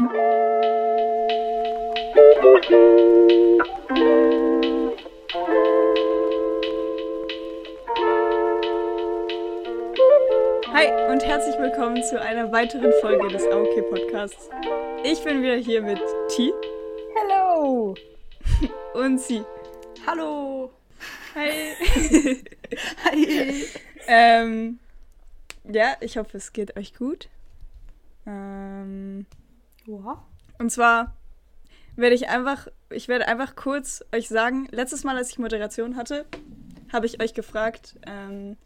Hi und herzlich willkommen zu einer weiteren Folge des AOK Podcasts. Ich bin wieder hier mit T. Hello! Und sie. Hallo! Hi! Hi! ähm, ja, ich hoffe, es geht euch gut. Ähm, Ja. und zwar werde ich einfach, ich werde einfach kurz euch sagen, letztes Mal, als ich Moderation hatte, habe ich euch gefragt, ähm,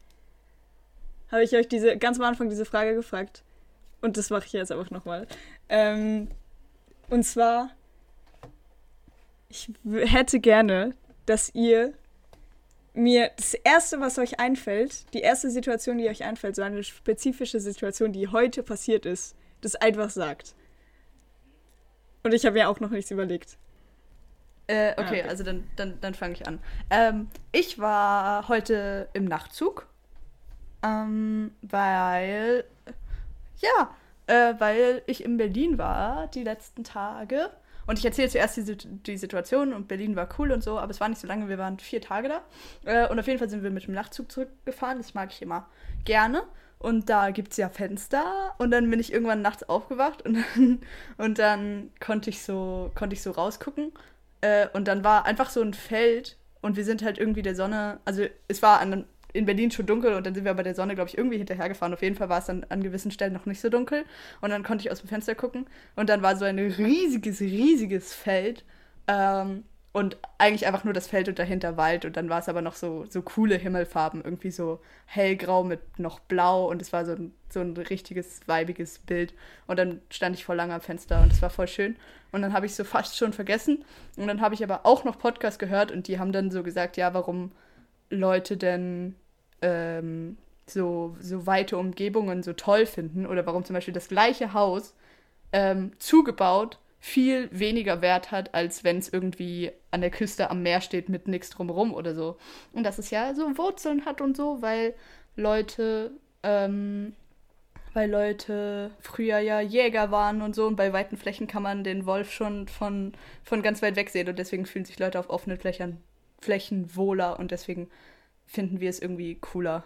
habe ich euch diese, ganz am Anfang diese Frage gefragt. Und das mache ich jetzt einfach nochmal. Ähm, und zwar, ich hätte gerne, dass ihr mir das Erste, was euch einfällt, die erste Situation, die euch einfällt, so eine spezifische Situation, die heute passiert ist, das einfach sagt. Und ich habe ja auch noch nichts überlegt. Äh, okay, Ah, okay. also dann, dann, dann fange ich an. Ähm, ich war heute im Nachtzug, ähm, weil, ja, äh, weil ich in Berlin war die letzten Tage. Und ich erzähle zuerst die, die Situation und Berlin war cool und so, aber es war nicht so lange, wir waren vier Tage da. Äh, und auf jeden Fall sind wir mit dem Nachtzug zurückgefahren, das mag ich immer gerne. Und da gibt es ja Fenster und dann bin ich irgendwann nachts aufgewacht und dann, und dann konnte ich so, konnte ich so rausgucken. Äh, und dann war einfach so ein Feld und wir sind halt irgendwie der Sonne, also es war an, in Berlin schon dunkel und dann sind wir aber der Sonne, glaube ich, irgendwie hinterhergefahren. Auf jeden Fall war es dann an gewissen Stellen noch nicht so dunkel. Und dann konnte ich aus dem Fenster gucken und dann war so ein riesiges, riesiges Feld. Ähm, und eigentlich einfach nur das Feld und dahinter Wald. Und dann war es aber noch so, so coole Himmelfarben, irgendwie so hellgrau mit noch blau. Und es war so ein, so ein richtiges, weibiges Bild. Und dann stand ich vor langem am Fenster und es war voll schön. Und dann habe ich so fast schon vergessen. Und dann habe ich aber auch noch Podcast gehört und die haben dann so gesagt, ja, warum Leute denn ähm, so, so weite Umgebungen so toll finden oder warum zum Beispiel das gleiche Haus ähm, zugebaut viel weniger Wert hat, als wenn es irgendwie an der Küste am Meer steht mit nichts drumherum oder so. Und dass es ja so Wurzeln hat und so, weil Leute, ähm, weil Leute früher ja Jäger waren und so und bei weiten Flächen kann man den Wolf schon von, von ganz weit weg sehen und deswegen fühlen sich Leute auf offenen Flächen, Flächen wohler und deswegen finden wir es irgendwie cooler,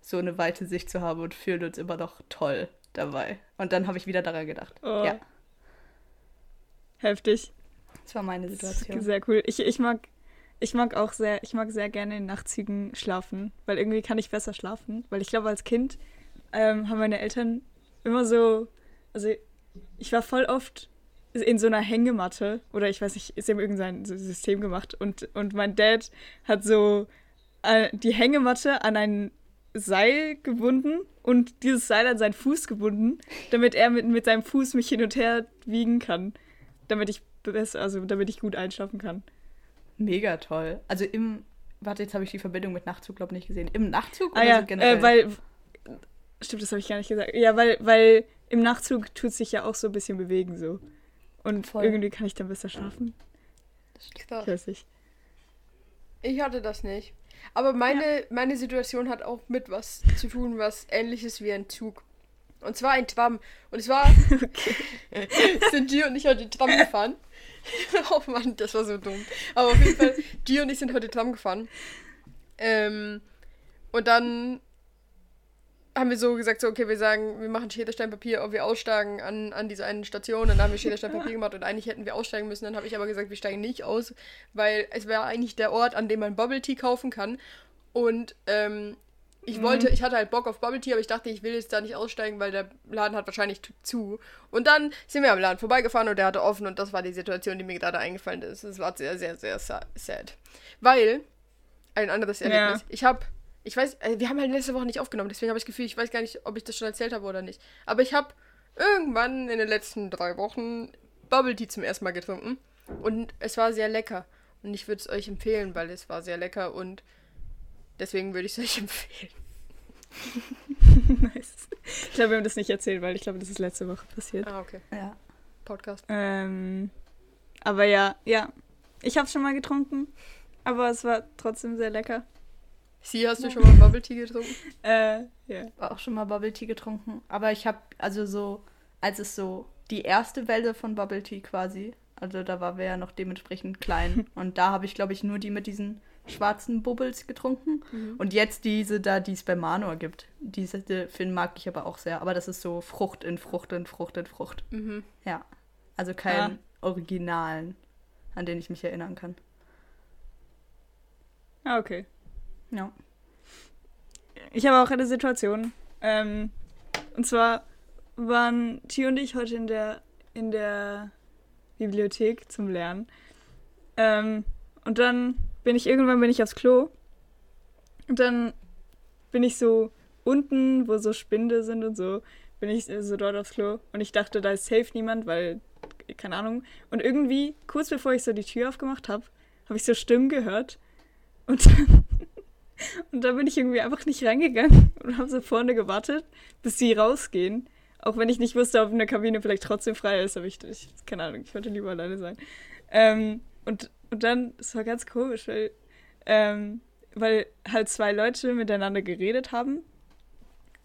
so eine weite Sicht zu haben und fühlen uns immer noch toll dabei. Und dann habe ich wieder daran gedacht. Oh. Ja, Heftig. das war meine Situation. Sehr cool. Ich, ich mag. Ich mag auch sehr, ich mag sehr gerne in Nachtzügen schlafen, weil irgendwie kann ich besser schlafen. Weil ich glaube, als Kind ähm, haben meine Eltern immer so, also ich war voll oft in so einer Hängematte oder ich weiß nicht, ist eben irgendein System gemacht und, und mein Dad hat so äh, die Hängematte an ein Seil gebunden und dieses Seil an seinen Fuß gebunden, damit er mit, mit seinem Fuß mich hin und her wiegen kann, damit ich besser, also damit ich gut einschlafen kann. Mega toll. Also im, warte, jetzt habe ich die Verbindung mit Nachtzug, glaube ich, nicht gesehen. Im Nachtzug Ah oder ja, so generell? äh, weil stimmt, das habe ich gar nicht gesagt. Ja, weil weil im Nachtzug tut sich ja auch so ein bisschen bewegen so. Und Voll. irgendwie kann ich dann besser schlafen. Krass. Ich weiß nicht. Ich hatte das nicht. Aber meine, meine Situation hat auch mit was zu tun, was ähnliches wie ein Zug. Und zwar ein Tram. Und es war, sind die und ich heute Tram gefahren. oh Mann, das war so dumm. Aber auf jeden Fall, die und ich sind heute Tram gefahren. Ähm, und dann haben wir so gesagt, so, okay, wir sagen, wir machen Schere, Stein, Papier, ob wir aussteigen an, an dieser einen Station. Dann haben wir Schere, Stein, Papier gemacht und eigentlich hätten wir aussteigen müssen. Dann habe ich aber gesagt, wir steigen nicht aus, weil es wäre eigentlich der Ort, an dem man Bubble Tea kaufen kann. Und ähm, ich wollte, ich hatte halt Bock auf Bubble Tea, aber ich dachte, ich will jetzt da nicht aussteigen, weil der Laden hat wahrscheinlich zu. Und dann sind wir am Laden vorbeigefahren und der hatte offen und das war die Situation, die mir gerade eingefallen ist. Es war sehr, sehr, sehr sa- sad. Weil, ein anderes Ja. Erlebnis. Ich habe, ich weiß, äh, wir haben halt letzte Woche nicht aufgenommen, deswegen habe ich das Gefühl, ich weiß gar nicht, ob ich das schon erzählt habe oder nicht. Aber ich habe irgendwann in den letzten drei Wochen Bubble Tea zum ersten Mal getrunken und es war sehr lecker. Und ich würde es euch empfehlen, weil es war sehr lecker und deswegen würde ich es euch empfehlen. nice. Ich glaube, wir haben das nicht erzählt, weil ich glaube, das ist letzte Woche passiert. Ah, okay. Ja. Podcast. Ähm, aber ja, ja. Ich habe schon mal getrunken, aber es war trotzdem sehr lecker. Sie, hast du schon mal Bubble Tea getrunken? Äh, ja. War auch schon mal Bubble Tea getrunken. Aber ich habe, also so, als es so die erste Welle von Bubble Tea quasi. Also da war wir ja noch dementsprechend klein. Und da habe ich, glaube ich, nur die mit diesen schwarzen Bubbles getrunken. Mhm. Und jetzt diese da, die es bei Manor gibt. Diese die Film mag ich aber auch sehr. Aber das ist so Frucht in Frucht in Frucht in Frucht. Mhm. Ja. Also keinen Originalen, an den ich mich erinnern kann. Ah, okay. Ja. Ich habe auch eine Situation. Ähm, und zwar waren Tio und ich heute in der, in der Bibliothek zum Lernen. Ähm, und dann bin ich irgendwann bin ich aufs Klo. Und dann bin ich so unten, wo so Spinde sind und so, bin ich so dort aufs Klo. Und ich dachte, da ist safe niemand, weil, keine Ahnung. Und irgendwie, kurz bevor ich so die Tür aufgemacht habe, habe ich so Stimmen gehört. Und dann, und dann bin ich irgendwie einfach nicht reingegangen und habe so vorne gewartet, bis sie rausgehen. Auch wenn ich nicht wusste, ob eine Kabine vielleicht trotzdem frei ist, aber ich, ich keine Ahnung, ich wollte lieber alleine sein. Ähm, und, und dann, es war ganz komisch, weil, ähm, weil halt zwei Leute miteinander geredet haben.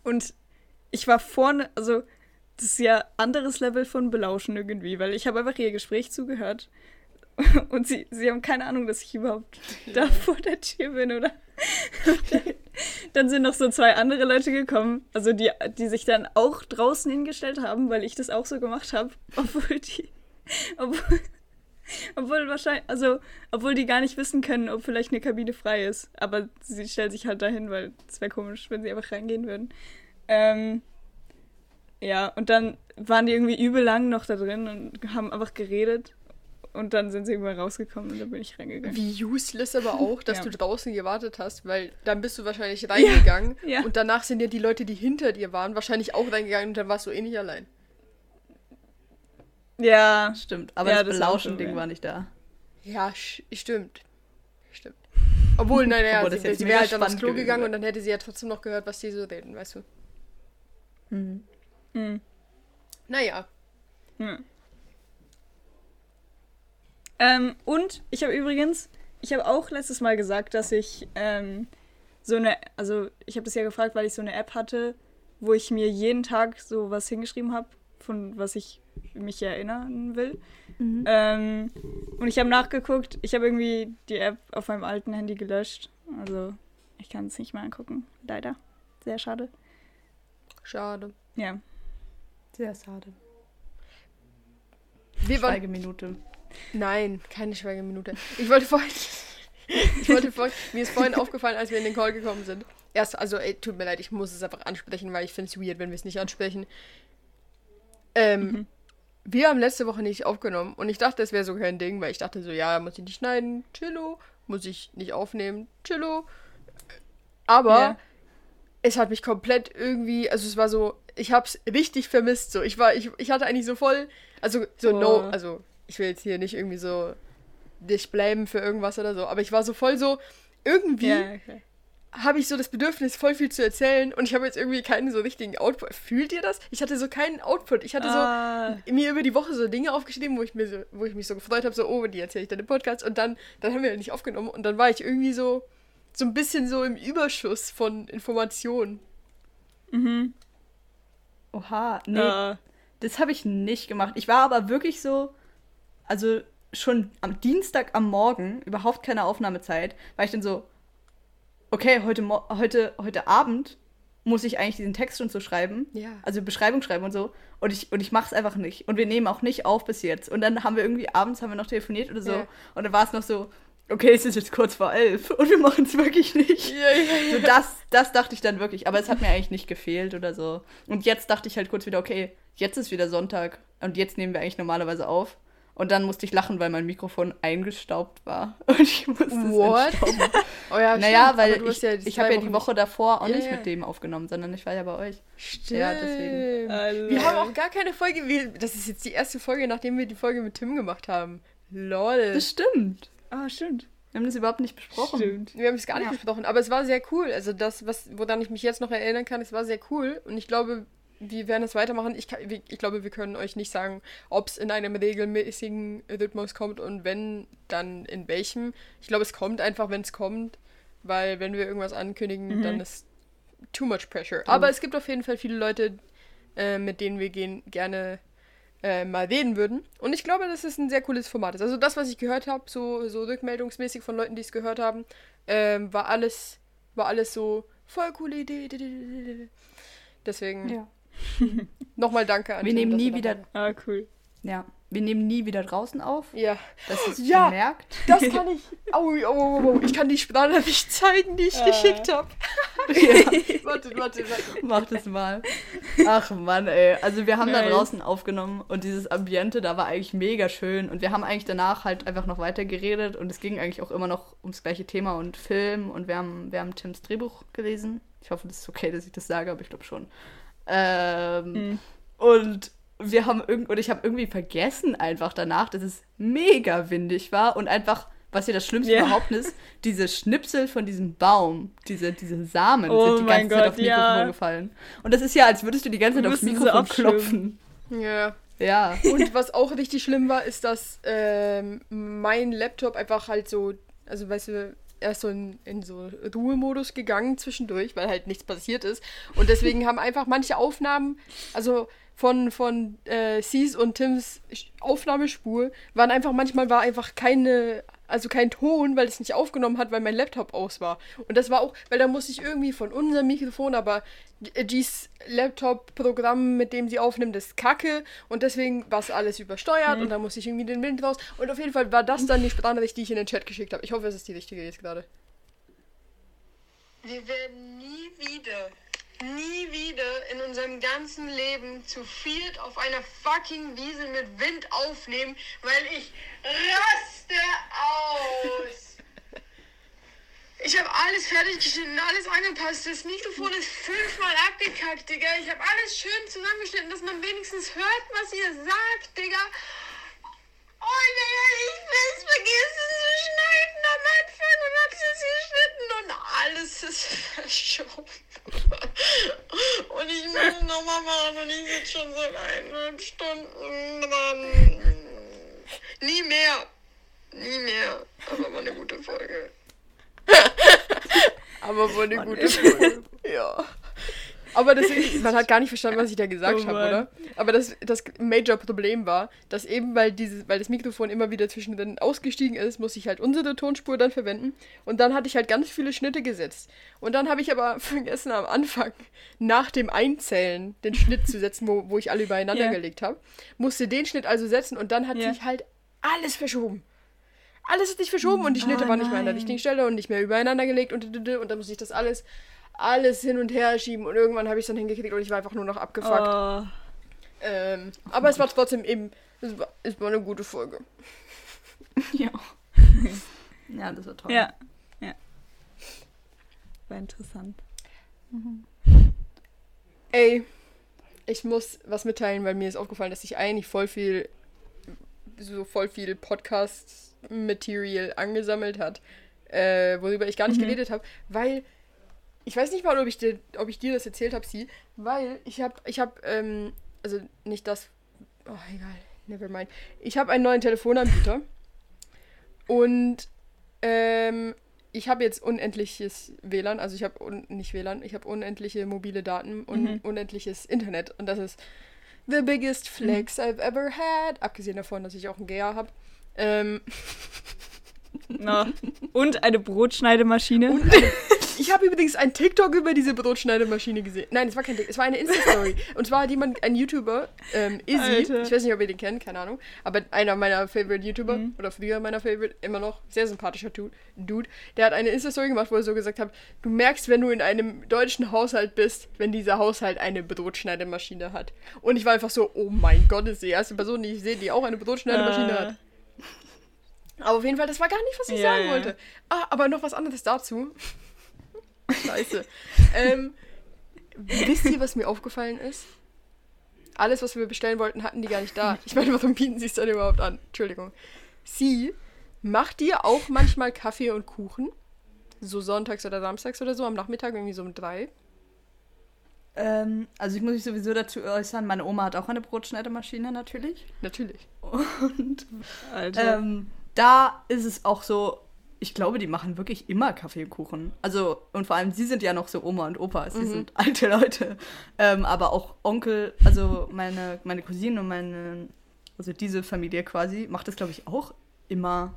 Und ich war vorne, also das ist ja anderes Level von Belauschen irgendwie, weil ich habe einfach ihr Gespräch zugehört. Und sie, sie haben keine Ahnung, dass ich überhaupt da vor der Tür bin, oder? Dann, dann sind noch so zwei andere Leute gekommen, also die, die sich dann auch draußen hingestellt haben, weil ich das auch so gemacht habe, obwohl die, obwohl, obwohl wahrscheinlich, also, obwohl die gar nicht wissen können, ob vielleicht eine Kabine frei ist. Aber sie stellen sich halt dahin, weil es wäre komisch, wenn sie einfach reingehen würden. Ähm, ja, und dann waren die irgendwie übel lang noch da drin und haben einfach geredet. Und dann sind sie irgendwann rausgekommen und dann bin ich reingegangen. Wie useless aber auch, dass Ja. du draußen gewartet hast, weil dann bist du wahrscheinlich reingegangen ja. und danach sind ja die Leute, die hinter dir waren, wahrscheinlich auch reingegangen und dann warst du eh nicht allein. Ja, Stimmt. Aber Ja, das das Belauschen-Ding war nicht da. Ja, stimmt. Stimmt. Obwohl, nein, naja, Obwohl das sie, sie wäre halt dann aufs Klo gegangen und dann hätte sie ja trotzdem noch gehört, was die so reden, weißt du. Mhm. hm. Naja. Ja. Ähm, und ich habe übrigens, ich habe auch letztes Mal gesagt, dass ich ähm, so eine, also ich habe das ja gefragt, weil ich so eine App hatte, wo ich mir jeden Tag so was hingeschrieben habe, von was ich mich erinnern will. Mhm. Ähm, und ich habe nachgeguckt, ich habe irgendwie die App auf meinem alten Handy gelöscht. Also ich kann es nicht mehr angucken, leider. Sehr schade. Schade. Ja. Sehr schade. Wir. Schweigeminute. Nein, keine Schweigeminute. Ich wollte vorhin. ich wollte vorhin. Mir ist vorhin aufgefallen, als wir in den Call gekommen sind. Erst, also, ey, tut mir leid, ich muss es einfach ansprechen, weil ich finde es weird, wenn wir es nicht ansprechen. Ähm, Mhm. Wir haben letzte Woche nicht aufgenommen und ich dachte, es wäre so kein Ding, weil ich dachte so, ja, muss ich nicht schneiden, chillo, muss ich nicht aufnehmen, chillo. Aber Ja. es hat mich komplett irgendwie, also es war so, ich hab's richtig vermisst, so. Ich war, ich, ich hatte eigentlich so voll, also so Oh. no, also ich will jetzt hier nicht irgendwie so dich bleiben für irgendwas oder so, aber ich war so voll so, irgendwie Ja, okay. Habe ich so das Bedürfnis, voll viel zu erzählen und ich habe jetzt irgendwie keinen so richtigen Output. Fühlt ihr das? Ich hatte so keinen Output. Ich hatte so Ah, mir über die Woche so Dinge aufgeschrieben, wo ich mir so, wo ich mich so gefreut habe, so, oh, die erzähle ich dann im Podcast und dann, dann haben wir halt nicht aufgenommen und dann war ich irgendwie so, so ein bisschen so im Überschuss von Informationen. mhm. Oha, nee, Ah, das habe ich nicht gemacht. Ich war aber wirklich so, also schon am Dienstag am Morgen, überhaupt keine Aufnahmezeit, war ich dann so, okay, heute, heute, heute Abend muss ich eigentlich diesen Text schon so schreiben. Ja. Also Beschreibung schreiben und so. Und ich, und ich mache es einfach nicht. Und wir nehmen auch nicht auf bis jetzt. Und dann haben wir irgendwie abends haben wir noch telefoniert oder so. Ja. Und dann war es noch so, okay, es ist jetzt kurz vor elf und wir machen es wirklich nicht. Ja, ja, So das, das dachte ich dann wirklich, aber es hat mir eigentlich nicht gefehlt oder so. Und jetzt dachte ich halt kurz wieder, okay, jetzt ist wieder Sonntag und jetzt nehmen wir eigentlich normalerweise auf. Und dann musste ich lachen, weil mein Mikrofon eingestaubt war. Und ich musste es What? entstauben. Oh ja, Naja, stimmt, weil ich, ja ich habe ja die Woche davor auch Ja, nicht mit dem aufgenommen, sondern ich war ja bei euch. Stimmt. Ja, deswegen. Alter. Wir haben auch gar keine Folge. Wir, das ist jetzt die erste Folge, nachdem wir die Folge mit Tim gemacht haben. Lol. Das stimmt. Ah, stimmt. Wir haben das überhaupt nicht besprochen. Stimmt. Wir haben es gar nicht Ja. besprochen, aber es war sehr cool. Also das, was, woran ich mich jetzt noch erinnern kann, es war sehr cool. Und ich glaube, wir werden es weitermachen. Ich, ich glaube, wir können euch nicht sagen, ob es in einem regelmäßigen Rhythmus kommt und wenn, dann in welchem. Ich glaube, es kommt einfach, wenn es kommt. Weil wenn wir irgendwas ankündigen, Mhm. dann ist too much pressure. Aber es gibt auf jeden Fall viele Leute, äh, mit denen wir gehen, gerne äh, mal reden würden. Und ich glaube, dass es ein sehr cooles Format ist. Also das, was ich gehört habe, so, so rückmeldungsmäßig von Leuten, die es gehört haben, ähm, war alles, war alles so voll coole Idee. Deswegen Ja. nochmal danke an Wir nehmen nie er wieder, Ah, cool. ja, wir nehmen nie wieder draußen auf. Ja, Das ist Ja. gemerkt. das kann ich. Au, au, au, au, ich kann die Sprachnachricht zeigen, die ich Äh. geschickt habe. Ja. Warte, warte, warte. Mach das mal. Ach Mann, ey. Also wir haben da Nice. draußen aufgenommen und dieses Ambiente da war eigentlich mega schön. Und wir haben eigentlich danach halt einfach noch weiter geredet und es ging eigentlich auch immer noch ums gleiche Thema und Film. Und wir haben, wir haben Tims Drehbuch gelesen. Ich hoffe, das ist okay, dass ich das sage, aber ich glaube schon. Ähm, Hm. Und wir haben irgend und ich habe irgendwie vergessen einfach danach, dass es mega windig war und einfach, was ja das Schlimmste Ja. überhaupt ist, diese Schnipsel von diesem Baum, diese, diese Samen Oh sind die ganze Zeit Gott, aufs Mikrofon ja. gefallen. Und das ist ja, als würdest du die ganze Zeit aufs Mikrofon klopfen. Ja. Ja. Und was auch richtig schlimm war, ist, dass ähm, mein Laptop einfach halt so, also weißt du, er ist so in, in so Ruhemodus gegangen zwischendurch, weil halt nichts passiert ist. Und deswegen haben einfach manche Aufnahmen, also von, von äh, Cs und Tims Aufnahmespur, waren einfach, manchmal war einfach keine, also kein Ton, weil es nicht aufgenommen hat, weil mein Laptop aus war. Und das war auch, weil da musste ich irgendwie von unserem Mikrofon, aber äh, Gs Laptop-Programm, mit dem sie aufnimmt, ist kacke und deswegen war es alles übersteuert und da musste ich irgendwie den Wind raus. Und auf jeden Fall war das dann die Sprachnachricht, die ich in den Chat geschickt habe. Ich hoffe, es ist die richtige jetzt gerade. Wir werden nie wieder, nie wieder in unserem ganzen Leben zu viert auf einer fucking Wiese mit Wind aufnehmen, weil ich raste aus. Ich habe alles fertig geschnitten, alles angepasst. Das Mikrofon ist fünfmal abgekackt, Digga. Ich habe alles schön zusammengeschnitten, dass man wenigstens hört, was ihr sagt, Digga. Oh, ich will's vergessen zu schneiden am Anfang und hab's jetzt geschnitten und alles ist verschoben. Und ich muss es nochmal machen und ich sitze schon seit eineinhalb Stunden dran. Nie mehr. Nie mehr. Aber war eine gute Folge. Aber wohl eine gute Folge. ja. Aber das, man hat gar nicht verstanden, was ich da gesagt Oh habe, oder? Aber das, das Major-Problem war, dass eben, weil, dieses, weil das Mikrofon immer wieder zwischendrin ausgestiegen ist, muss ich halt unsere Tonspur dann verwenden. Und dann hatte ich halt ganz viele Schnitte gesetzt. Und dann habe ich aber vergessen, am Anfang nach dem Einzählen den Schnitt zu setzen, wo, wo ich alle übereinander Ja. gelegt habe. Musste den Schnitt also setzen und dann hat Ja. sich halt alles verschoben. Alles hat sich verschoben und die Schnitte Oh waren nicht mehr an der richtigen Stelle und nicht mehr übereinander gelegt und, und, und dann musste ich das alles, alles hin und her schieben und irgendwann habe ich es dann hingekriegt und ich war einfach nur noch abgefuckt. Oh. Ähm, aber es war trotzdem eben, es war, es war eine gute Folge. ja. Ja, das war toll. Ja. Ja. War interessant. Ey, ich muss was mitteilen, weil mir ist aufgefallen, dass ich eigentlich voll viel, so voll viel Podcast-Material angesammelt hat, äh, worüber ich gar nicht Mhm. geredet habe, weil ich weiß nicht mal, ob ich dir, ob ich dir das erzählt habe, sie, weil ich habe, ich habe, ähm, also nicht das, oh egal, never mind. Ich habe einen neuen Telefonanbieter und ähm, ich habe jetzt unendliches WLAN, also ich habe nicht WLAN, ich habe unendliche mobile Daten und Mhm. unendliches Internet und das ist the biggest flex I've ever had, abgesehen davon, dass ich auch ein GA habe. Ähm, Na. Und eine Brotschneidemaschine. Und ich habe übrigens ein TikTok über diese Brotschneidemaschine gesehen. Nein, es war kein TikTok, es war eine Insta-Story. Und zwar hat jemand, ein YouTuber, ähm, Izzy, Alter. ich weiß nicht, ob ihr den kennt, keine Ahnung, aber einer meiner Favorite YouTuber, Mhm. oder früher meiner Favorite, immer noch, sehr sympathischer Du- Dude, der hat eine Insta-Story gemacht, wo er so gesagt hat, du merkst, wenn du in einem deutschen Haushalt bist, wenn dieser Haushalt eine Brotschneidemaschine hat. Und ich war einfach so, oh mein Gott, das ist die erste Person, die ich sehe, die auch eine Brotschneidemaschine Äh. hat. Aber auf jeden Fall, das war gar nicht, was ich Ja, sagen ja. wollte. Ah, aber noch was anderes dazu. Scheiße. ähm, wisst ihr, was mir aufgefallen ist? Alles, was wir bestellen wollten, hatten die gar nicht da. Ich meine, warum bieten sie es dann überhaupt an? Entschuldigung. Sie macht dir auch manchmal Kaffee und Kuchen. So sonntags oder samstags oder so, am Nachmittag irgendwie so um drei. Ähm, also ich muss mich sowieso dazu äußern, meine Oma hat auch eine Brotschneidemaschine natürlich. Natürlich. Und Alter. ähm, da ist es auch so, ich glaube, die machen wirklich immer Kaffee und Kuchen. Also, und vor allem, sie sind ja noch so Oma und Opa, sie Mhm. sind alte Leute. Ähm, aber auch Onkel, also meine, meine Cousine und meine, also diese Familie quasi, macht das, glaube ich, auch immer.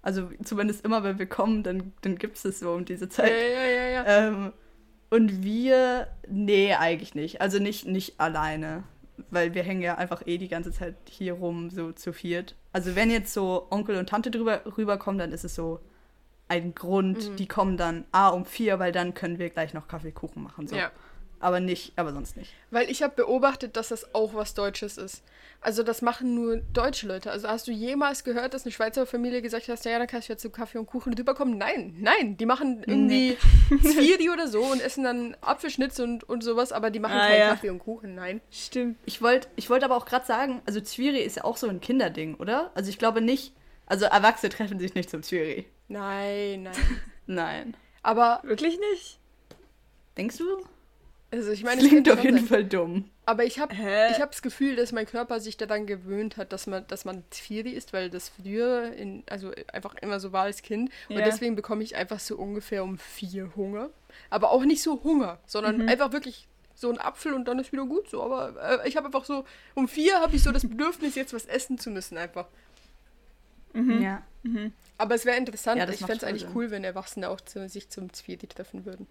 Also zumindest immer, wenn wir kommen, dann, dann gibt es das so um diese Zeit. ja, ja, ja. Ähm, und wir, nee, eigentlich nicht. Also nicht, nicht alleine. Weil wir hängen ja einfach eh die ganze Zeit hier rum, so zu viert. Also wenn jetzt so Onkel und Tante drüber rüberkommen, dann ist es so ein Grund. Mhm. Die kommen dann A um vier, weil dann können wir gleich noch Kaffeekuchen machen. So. ja. Aber nicht, aber sonst nicht. Weil ich habe beobachtet, dass das auch was Deutsches ist. Also das machen nur deutsche Leute. Also hast du jemals gehört, dass eine Schweizer Familie gesagt hat, ja, dann kannst du jetzt zu Kaffee und Kuchen rüberkommen? Nein, nein. Die machen irgendwie Zwiebeln oder so und essen dann Apfelschnitz und, und sowas, aber die machen Ah, keinen ja. Kaffee und Kuchen, nein. Stimmt. Ich wollte ich wollt aber auch gerade sagen, also Zwiri ist ja auch so ein Kinderding, oder? Also ich glaube nicht, also Erwachsene treffen sich nicht zum Zwiri. Nein, nein. Nein. Aber, Wirklich nicht? Denkst du? Also ich meine, klingt auf jeden sein. Fall dumm. Aber ich habe ich hab das Gefühl, dass mein Körper sich daran gewöhnt hat, dass man, dass man Zwiebel isst, weil das früher in, also einfach immer so war als Kind. Und deswegen bekomme ich einfach so ungefähr um vier Hunger. Aber auch nicht so Hunger, sondern einfach wirklich so ein Apfel und dann ist wieder gut so. Aber äh, ich habe einfach so, um vier habe ich so das Bedürfnis, jetzt was essen zu müssen einfach. Ja. Aber es wäre interessant, Ja, das ich fände es eigentlich cool, wenn Erwachsene auch zu, sich zum Zwiebel treffen würden.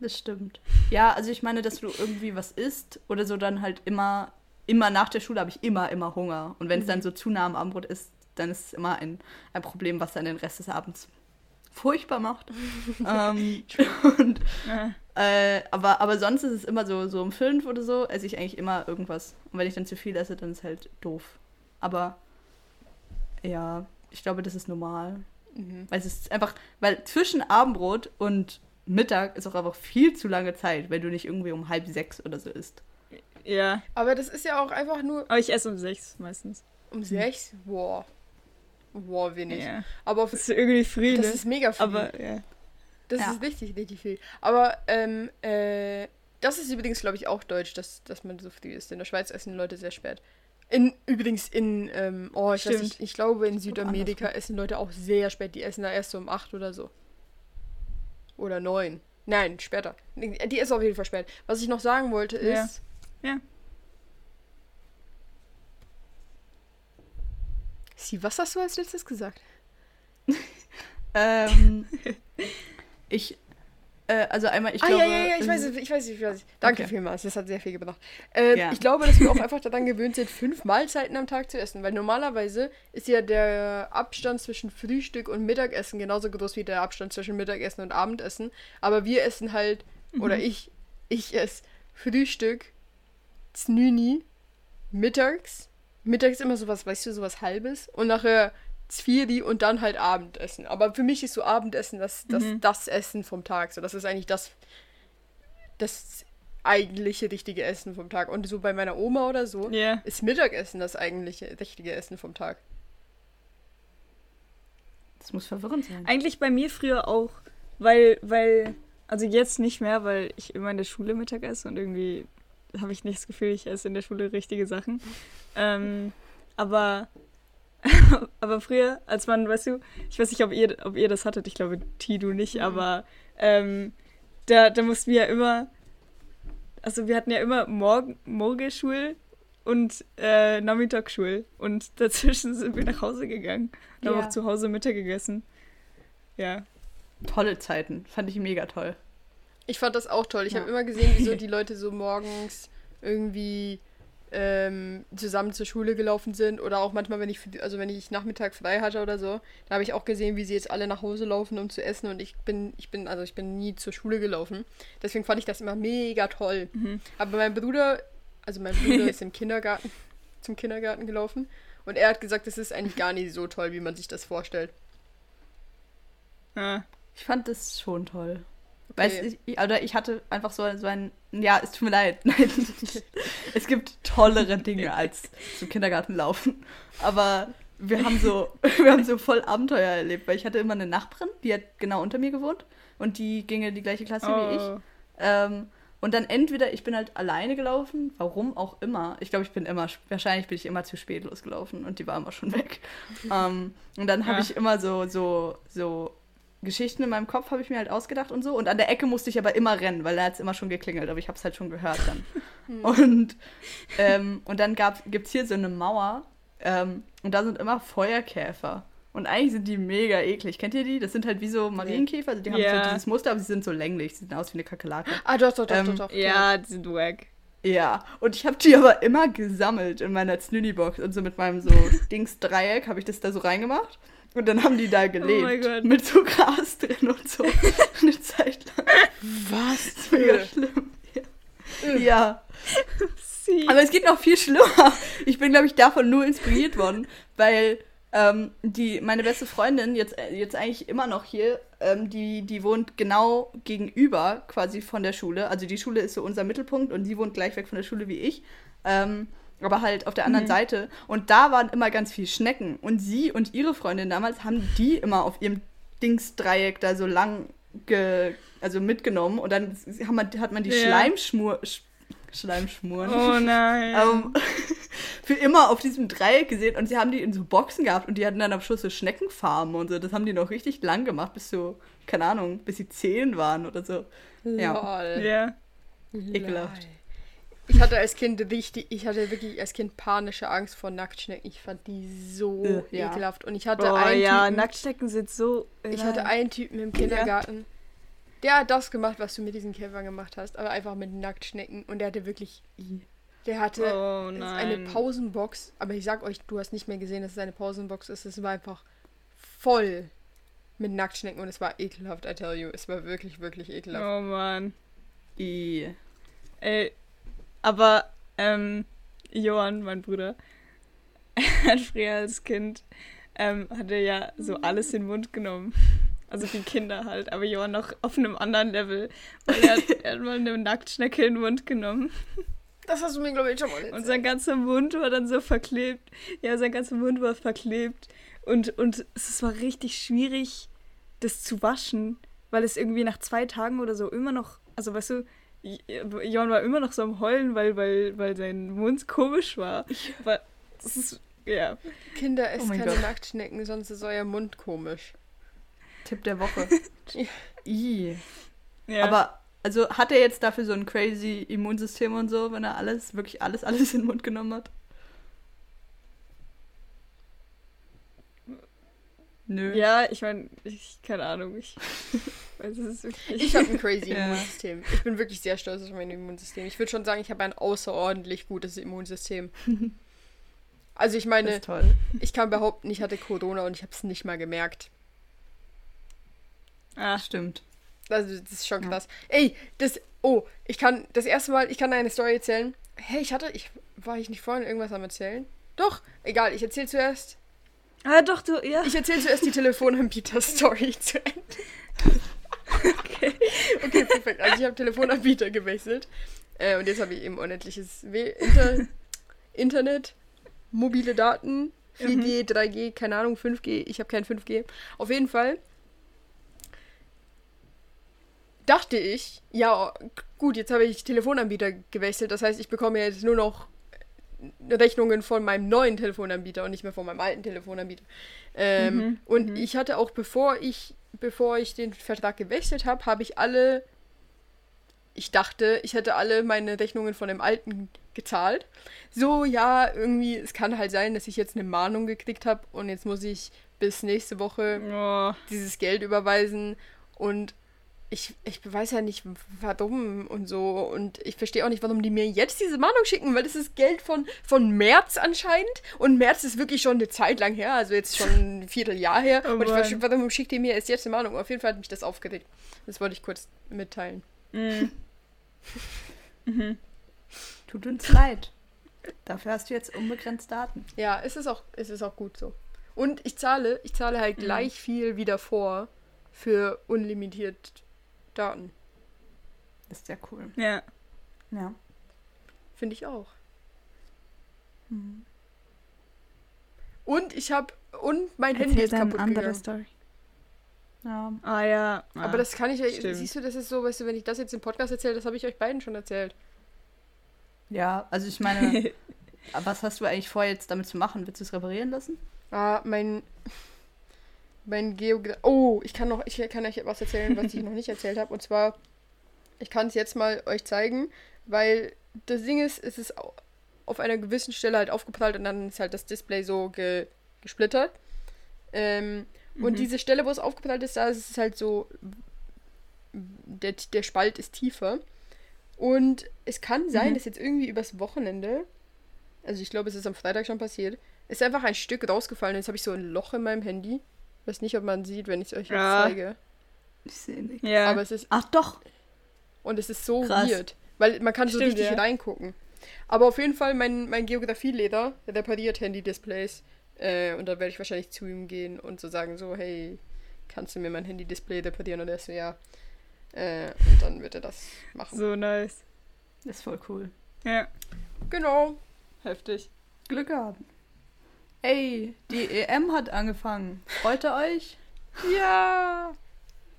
Das stimmt. Ja, also ich meine, dass du irgendwie was isst oder so dann halt immer, immer nach der Schule habe ich immer, immer Hunger. Und wenn es dann so zu nah am Abendbrot ist, dann ist es immer ein, ein Problem, was dann den Rest des Abends furchtbar macht. ähm, und, äh, aber, aber sonst ist es immer so, so um fünf oder so, esse ich eigentlich immer irgendwas. Und wenn ich dann zu viel esse, dann ist halt doof. Aber ja, ich glaube, das ist normal. Mhm. Weil es ist einfach, weil zwischen Abendbrot und Mittag ist auch einfach viel zu lange Zeit, wenn du nicht irgendwie um halb sechs oder so isst. Ja. Aber das ist ja auch einfach nur Aber ich esse um sechs meistens. um sechs. Boah. Boah, wenig. Ja. Aber auf, Das ist irgendwie früh, das ne? ist mega viel. Aber ja. Das Ja. ist richtig, richtig viel. Aber ähm, äh, das ist übrigens, glaube ich, auch deutsch, dass, dass man so früh isst. In der Schweiz essen die Leute sehr spät. In, übrigens in, ähm, oh, ich nicht, ich glaube in Südamerika essen Leute auch sehr spät. Die essen da erst so um 8 oder so. Oder 9. Nein, später. Die essen auf jeden Fall spät. Was ich noch sagen wollte Ja. ist. Ja. Sie, was hast du als letztes gesagt? Ähm, ich, äh, also einmal, ich ah, glaube. ja, ja, ja, ich weiß, es, ich weiß, ich weiß. Danke Okay. vielmals, das hat sehr viel gebracht. Äh, Gern. ich glaube, dass wir auch einfach daran gewöhnt sind, fünf Mahlzeiten am Tag zu essen, weil normalerweise ist ja der Abstand zwischen Frühstück und Mittagessen genauso groß wie der Abstand zwischen Mittagessen und Abendessen. Aber wir essen halt, oder ich, ich esse Frühstück, Znüni, mittags, mittags immer sowas, weißt du, sowas Halbes und nachher Zvieri und dann halt Abendessen. Aber für mich ist so Abendessen das, das, das Essen vom Tag. So, das ist eigentlich das, das eigentliche richtige Essen vom Tag. Und so bei meiner Oma oder so Ja. ist Mittagessen das eigentliche richtige Essen vom Tag. Das muss verwirrend sein. Eigentlich bei mir früher auch, weil, weil, also jetzt nicht mehr, weil ich immer in der Schule Mittag esse und irgendwie habe ich nicht das Gefühl, ich esse in der Schule richtige Sachen. ähm, aber, aber früher, als man, weißt du, ich weiß nicht, ob ihr, ob ihr das hattet, ich glaube, Ti, du nicht, aber ähm, da, da mussten wir ja immer, also wir hatten ja immer Morgen, Morgenschul und äh, Nachmittagsschul und dazwischen sind wir nach Hause gegangen und haben Ja. auch zu Hause Mittag gegessen. Ja. Tolle Zeiten. Fand ich mega toll. Ich fand das auch toll. Ich Ja. habe immer gesehen, wie so die Leute so morgens irgendwie ähm, zusammen zur Schule gelaufen sind oder auch manchmal, wenn ich für die- also wenn ich Nachmittag frei hatte oder so, da habe ich auch gesehen, wie sie jetzt alle nach Hause laufen, um zu essen und ich bin ich bin also ich bin nie zur Schule gelaufen. Deswegen fand ich das immer mega toll. Aber mein Bruder, also mein Bruder ist im Kindergarten zum Kindergarten gelaufen und er hat gesagt, das ist eigentlich gar nicht so toll, wie man sich das vorstellt. ja. Ich fand das schon toll. Du, ich, oder ich hatte einfach so, so ein. Ja, es tut mir leid. Nein. es gibt tollere Dinge als zum Kindergarten laufen. Aber wir haben so, wir haben so voll Abenteuer erlebt, weil ich hatte immer eine Nachbarin, die hat genau unter mir gewohnt und die ging in die gleiche Klasse wie ich. Oh. Ähm, Und dann entweder, ich bin halt alleine gelaufen, warum auch immer. Ich glaube, ich bin immer, wahrscheinlich bin ich immer zu spät losgelaufen und die war immer schon weg. ähm, und dann habe Ja. ich immer so, so, so Geschichten in meinem Kopf habe ich mir halt ausgedacht und so. Und an der Ecke musste ich aber immer rennen, weil da hat es immer schon geklingelt, aber ich habe es halt schon gehört dann. und, ähm, und dann gibt es hier so eine Mauer ähm, und da sind immer Feuerkäfer. Und eigentlich sind die mega eklig. Kennt ihr die? Das sind halt wie so Marienkäfer. Also die haben Ja. so dieses Muster, aber sie sind so länglich. Sie sehen aus wie eine Kakerlake. Ah, doch, doch, doch, Ähm, doch, doch. Ja, die sind wack. Ja, und ich habe die aber immer gesammelt in meiner Znüni-Box. Und so mit meinem so Dings-Dreieck habe ich das da so reingemacht. Und dann haben die da gelebt. mein Gott. Mit so Gras drin und so. Eine Zeit lang. Was? Das ist mega schlimm. Ja. ja. Sie. Aber es geht noch viel schlimmer. Ich bin, glaube ich, davon nur inspiriert worden, weil ähm, die, meine beste Freundin, jetzt, äh, jetzt eigentlich immer noch hier, ähm, die, die wohnt genau gegenüber quasi von der Schule. Also die Schule ist so unser Mittelpunkt und sie wohnt gleich weg von der Schule wie ich. Ähm, aber halt auf der anderen Seite. Und da waren immer ganz viele Schnecken. Und sie und ihre Freundin damals haben die immer auf ihrem Dingsdreieck da so lang ge, also mitgenommen. Und dann haben man, hat man die Ja. Schleimschmur, Sch Schleimschmuren Oh nein. ähm, für immer auf diesem Dreieck gesehen und sie haben die in so Boxen gehabt und die hatten dann am Schluss so Schneckenfarmen und so. Das haben die noch richtig lang gemacht, bis so, keine Ahnung, bis sie zehn waren oder so. Ja. Lol. ja. Ekelhaft. Ich hatte als Kind richtig, ich hatte wirklich als Kind panische Angst vor Nacktschnecken. Ich fand die so Äh, ja. ekelhaft. Und ich hatte Oh einen ja, Typen, Nacktstecken sind so. ich hatte einen Typen im Kindergarten, der hat das gemacht, was du mit diesen Käfern gemacht hast, aber einfach mit Nacktschnecken. Und der hatte wirklich, der hatte Oh eine Pausenbox. Aber ich sag euch, du hast nicht mehr gesehen, dass es eine Pausenbox ist. Es war einfach voll mit Nacktschnecken und es war ekelhaft, I tell you. Es war wirklich, wirklich ekelhaft. Oh Mann. I. Ey, aber, ähm, Johann, mein Bruder, hat früher als Kind, ähm, hat er ja so alles in den Mund genommen. Also wie Kinder halt, aber Johann noch auf einem anderen Level. Weil er hat, er hat mal eine Nacktschnecke in den Mund genommen. Das hast du mir, glaube ich, schon mal erzählt. Und sein ganzer Mund war dann so verklebt. Ja, sein ganzer Mund war verklebt. Und, und es war richtig schwierig, das zu waschen, weil es irgendwie nach zwei Tagen oder so immer noch, also weißt du, Johann war immer noch so am Heulen, weil, weil, weil sein Mund komisch war. Aber das ist, ja. Kinder, esst Oh keine Gott. Nacktschnecken, sonst ist euer Mund komisch. Tipp der Woche. Ja. I. ja. Aber, also hat er jetzt dafür so ein crazy Immunsystem und so, wenn er alles, wirklich alles, alles in den Mund genommen hat? Nö. ja, ich meine, ich, keine Ahnung, ich wirklich. Ich habe ein crazy. Immunsystem. Ich bin wirklich sehr stolz auf mein Immunsystem. Ich würde schon sagen, ich habe ein außerordentlich gutes Immunsystem. Also ich meine, ich kann behaupten, ich hatte Corona und ich habe es nicht mal gemerkt. Ah, Stimmt. Also das ist schon Ja. krass. Ey, das oh, ich kann das erste Mal, ich kann eine Story erzählen. Hey, ich hatte ich war ich nicht vorhin irgendwas am erzählen? Doch, egal, ich erzähle zuerst. ah doch, du, ja. Ich erzähle zuerst die Telefonanbieter-Story zu Ende. Okay. Okay, perfekt. Also ich habe Telefonanbieter gewechselt. Äh, und jetzt habe ich eben unendliches w Inter Internet, mobile Daten, 4G, 3G, keine Ahnung, 5G. Ich habe kein 5G. Auf jeden Fall dachte ich, ja, gut, jetzt habe ich Telefonanbieter gewechselt. Das heißt, ich bekomme jetzt nur noch Rechnungen von meinem neuen Telefonanbieter und nicht mehr von meinem alten Telefonanbieter. Ähm, Mhm, und mhm. ich hatte auch, bevor ich, bevor ich den Vertrag gewechselt habe, habe ich alle, ich dachte, ich hätte alle meine Rechnungen von dem alten gezahlt. So, ja, irgendwie, es kann halt sein, dass ich jetzt eine Mahnung gekriegt habe und jetzt muss ich bis nächste Woche Oh, dieses Geld überweisen und ich, ich weiß ja nicht, warum und so. Und ich verstehe auch nicht, warum die mir jetzt diese Mahnung schicken, weil das ist Geld von, von März anscheinend. Und März ist wirklich schon eine Zeit lang her, also jetzt schon ein Vierteljahr her. Oh und ich verstehe, warum schickt die mir erst jetzt eine Mahnung? Auf jeden Fall hat mich das aufgeregt. Das wollte ich kurz mitteilen. mm. Tut uns leid. Dafür hast du jetzt unbegrenzt Daten. Ja, es ist auch, es ist auch gut so. Und ich zahle, ich zahle halt gleich viel wie davor für unlimitiert Daten. Das ist sehr cool. Ja. Ja. Finde ich auch. Und ich habe und mein Handy Erzähl ist dann kaputt andere gegangen. Story. Ja. Ah ja. Ah, Aber das kann ich euch. stimmt. Siehst du, das ist so, weißt du, wenn ich das jetzt im Podcast erzähle, das habe ich euch beiden schon erzählt. Ja, also ich meine, aber was hast du eigentlich vor, jetzt damit zu machen? Willst du es reparieren lassen? Ah, mein. Mein Geogra Oh, ich kann noch, ich kann euch was erzählen, was ich noch nicht erzählt habe. Und zwar, ich kann es jetzt mal euch zeigen, weil das Ding ist, es ist au- auf einer gewissen Stelle halt aufgeprallt und dann ist halt das Display so ge gesplittert. Ähm, Und diese Stelle, wo es aufgeprallt ist, da ist es halt so, der, der Spalt ist tiefer. Und es kann sein, Mhm. dass jetzt irgendwie übers Wochenende, also ich glaube, es ist am Freitag schon passiert, ist einfach ein Stück rausgefallen. Jetzt habe ich so ein Loch in meinem Handy. Weiß nicht, ob man sieht, wenn ich es euch jetzt Ja. zeige. Ich sehe nicht. Ja. Aber es ist, Ach doch. und es ist so Krass. weird. Weil man kann so Stimmt, richtig ja. reingucken. Aber auf jeden Fall, mein, mein Geografielehrer repariert Handy-Displays. Äh, und da werde ich wahrscheinlich zu ihm gehen und so sagen, so, hey, kannst du mir mein Handy-Display reparieren? Und er so, ja. Äh, und dann wird er das machen. so nice. Das ist voll cool. Ja. Genau. Heftig. Glück gehabt. Ey, die EM hat angefangen. Freut ihr euch? Ja.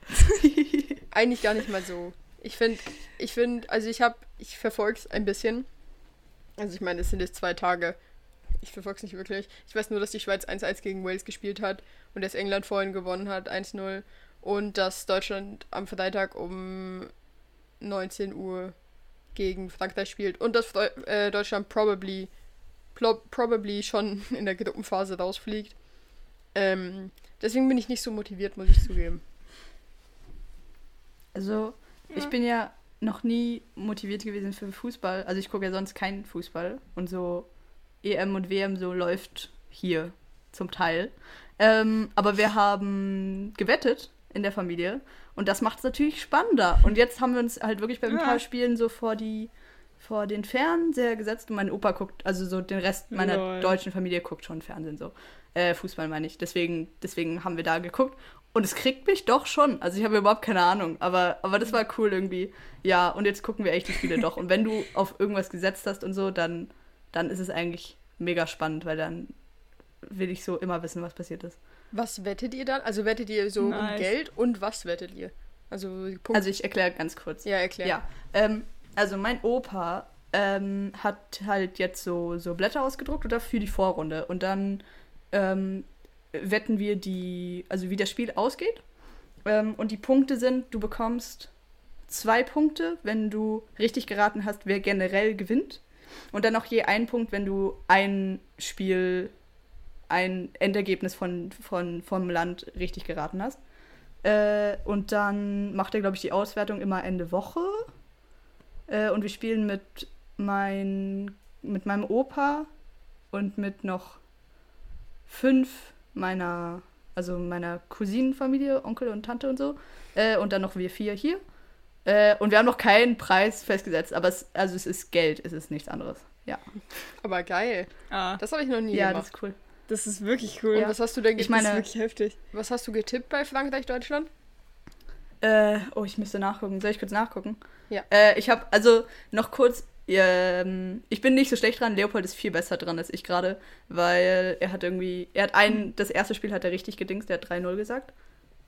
Eigentlich gar nicht mal so. Ich finde, ich finde, also ich habe, ich verfolge es ein bisschen. Also ich meine, es sind jetzt zwei Tage. Ich verfolge es nicht wirklich. Ich weiß nur, dass die Schweiz 1-1 gegen Wales gespielt hat und dass England vorhin gewonnen hat, 1-0. Und dass Deutschland am Freitag um 19 Uhr gegen Frankreich spielt. Und dass äh, Deutschland probably, probably schon in der Gruppenphase rausfliegt. Ähm, deswegen bin ich nicht so motiviert, muss ich zugeben. Also, ich bin ja noch nie motiviert gewesen für Fußball. Also ich gucke ja sonst keinen Fußball. Und so EM und WM so läuft hier zum Teil. Ähm, aber wir haben gewettet in der Familie. Und das macht es natürlich spannender. Und jetzt haben wir uns halt wirklich bei ein Ja. paar Spielen so vor die vor den Fernseher gesetzt und mein Opa guckt, also so den Rest meiner Lol. deutschen Familie guckt schon Fernsehen so. Äh, Fußball meine ich. Deswegen, deswegen haben wir da geguckt. Und es kriegt mich doch schon. Also ich habe überhaupt keine Ahnung. Aber, aber das war cool irgendwie. Ja, und jetzt gucken wir echt die Spiele doch. Und wenn du auf irgendwas gesetzt hast und so, dann, dann ist es eigentlich mega spannend, weil dann will ich so immer wissen, was passiert ist. Was wettet ihr dann? Also wettet ihr so um Nice. Geld und was wettet ihr? Also Punkt. Also ich erkläre ganz kurz. ja, erklär. Ja, ähm, also mein Opa ähm, hat halt jetzt so, so Blätter ausgedruckt oder für die Vorrunde. Und dann ähm, wetten wir die, also wie das Spiel ausgeht. Ähm, und die Punkte sind, du bekommst zwei Punkte, wenn du richtig geraten hast, wer generell gewinnt. Und dann noch je einen Punkt, wenn du ein Spiel, ein Endergebnis von, von, vom Land richtig geraten hast. Äh, und dann macht er, glaube ich, die Auswertung immer Ende Woche. Äh, und wir spielen mit, mein, mit meinem Opa und mit noch fünf meiner, also meiner Cousinenfamilie, Onkel und Tante und so. Äh, und dann noch wir vier hier. Äh, und wir haben noch keinen Preis festgesetzt, aber es, also es ist Geld, es ist nichts anderes. Ja, Aber geil. Ah, Das habe ich noch nie ja das gemacht. ist cool. das ist wirklich cool. Und Ja. was hast du denn Ich getippt? das ist meine- wirklich heftig. was hast du getippt bei Frankreich Deutschland? Äh, oh, ich müsste nachgucken. Soll ich kurz nachgucken? Ja. Äh, ich habe also noch kurz. Ähm, ich bin nicht so schlecht dran. Leopold ist viel besser dran als ich gerade, weil er hat irgendwie. Er hat ein. Das erste Spiel hat er richtig gedingst. Der hat 3-0 gesagt.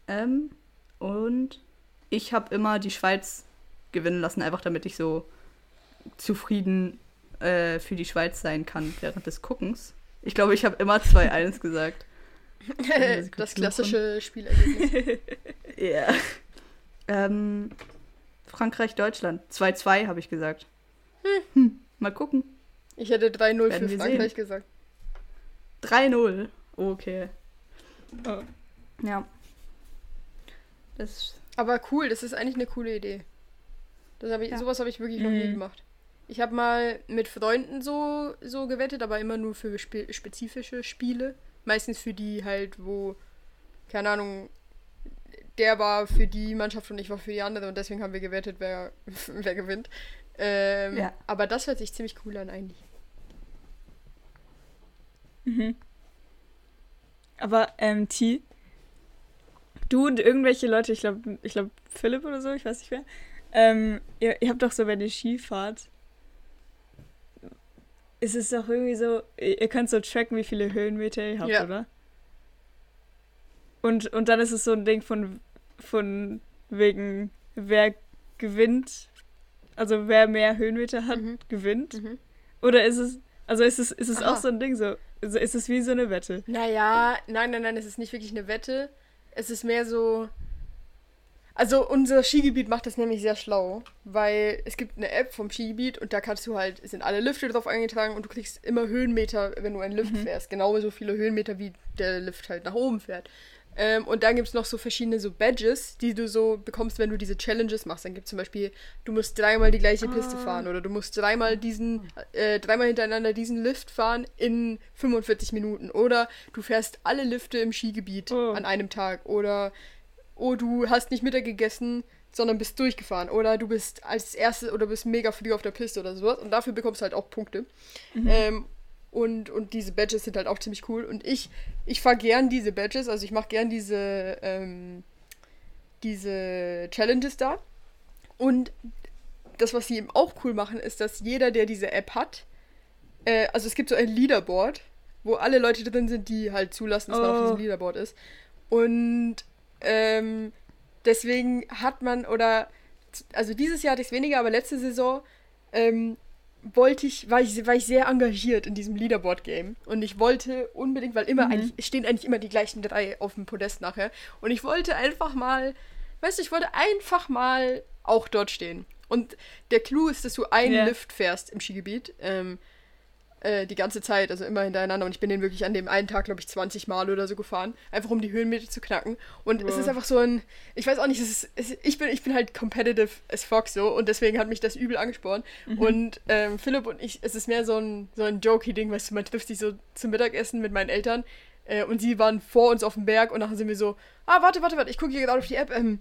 Ähm, und ich habe immer die Schweiz gewinnen lassen, einfach damit ich so zufrieden äh, für die Schweiz sein kann während des Guckens. Ich glaube, ich habe immer 2-1 gesagt. das klassische Spielergebnis. Ja. Ähm, Frankreich, Deutschland. 2-2 habe ich gesagt. Hm, mal gucken. Ich hätte 3-0 für Frankreich gesagt. 3-0. Okay. Oh. Ja. Das. Aber cool, das ist eigentlich eine coole Idee. Das hab ich, Ja. Sowas habe ich wirklich noch nie Mhm. gemacht. Ich habe mal mit Freunden so, so gewettet, aber immer nur für spe spezifische Spiele. Meistens für die halt, wo, keine Ahnung, der war für die Mannschaft und ich war für die andere und deswegen haben wir gewettet, wer, wer gewinnt. Ähm, Ja. Aber das hört sich ziemlich cool an eigentlich. Mhm. Aber, ähm, T, du und irgendwelche Leute, ich glaube, ich glaube, Philipp oder so, ich weiß nicht wer, ähm, ihr, ihr habt doch so, wenn ihr Skifahrt, ist es doch irgendwie so, ihr ihr könnt so tracken, wie viele Höhenmeter ihr habt, Ja. oder? Und, und dann ist es so ein Ding von, von wegen, wer gewinnt, also wer mehr Höhenmeter hat, Mhm. gewinnt? Mhm. Oder ist es, also ist es, ist es Aha. auch so ein Ding so? Also ist es wie so eine Wette? Naja, nein, nein, nein, es ist nicht wirklich eine Wette. Es ist mehr so. Also unser Skigebiet macht das nämlich sehr schlau, weil es gibt eine App vom Skigebiet und da kannst du halt, es sind alle Lifte drauf eingetragen und du kriegst immer Höhenmeter, wenn du einen Lift fährst. Genauso viele Höhenmeter, wie der Lift halt nach oben fährt. Ähm, und dann gibt es noch so verschiedene so Badges, die du so bekommst, wenn du diese Challenges machst. Dann gibt es zum Beispiel, du musst dreimal die gleiche Piste fahren oder du musst dreimal diesen, äh, dreimal hintereinander diesen Lift fahren in 45 Minuten. Oder du fährst alle Lifte im Skigebiet Oh. an einem Tag. Oder oh, du hast nicht Mittag gegessen, sondern bist durchgefahren. Oder du bist als erstes oder bist mega früh auf der Piste oder sowas. Und dafür bekommst du halt auch Punkte. Ähm, und, und diese Badges sind halt auch ziemlich cool. Und ich, ich fahre gern diese Badges, also ich mache gern diese, ähm, diese Challenges da. Und das, was sie eben auch cool machen, ist, dass jeder, der diese App hat, äh, also es gibt so ein Leaderboard, wo alle Leute drin sind, die halt zulassen, dass man auf Oh. diesem Leaderboard ist. Und ähm, deswegen hat man, oder, also dieses Jahr hatte ich es weniger, aber letzte Saison ähm, wollte ich, war ich, war ich sehr engagiert in diesem Leaderboard-Game. Und ich wollte unbedingt, weil immer Mhm. eigentlich, stehen eigentlich immer die gleichen drei auf dem Podest nachher. Und ich wollte einfach mal, weißt du, ich wollte einfach mal auch dort stehen. Und der Clou ist, dass du einen Ja. Lift fährst im Skigebiet. Ähm, äh, die ganze Zeit, also immer hintereinander. Und ich bin den wirklich an dem einen Tag, glaube ich, 20 Mal oder so gefahren. Einfach um die Höhenmeter zu knacken. Und es Wow. ist einfach so ein, ich weiß auch nicht, es ist, es, ich, bin, ich bin halt competitive as fuck so. Und deswegen hat mich das übel angespornt. Und ähm, Philipp und ich, es ist mehr so ein, so ein jokey-Ding, weißt du, man trifft sich so zum Mittagessen mit meinen Eltern. Äh, und sie waren vor uns auf dem Berg und nachher sind wir so, ah, warte, warte, warte, ich gucke hier gerade auf die App. Ähm,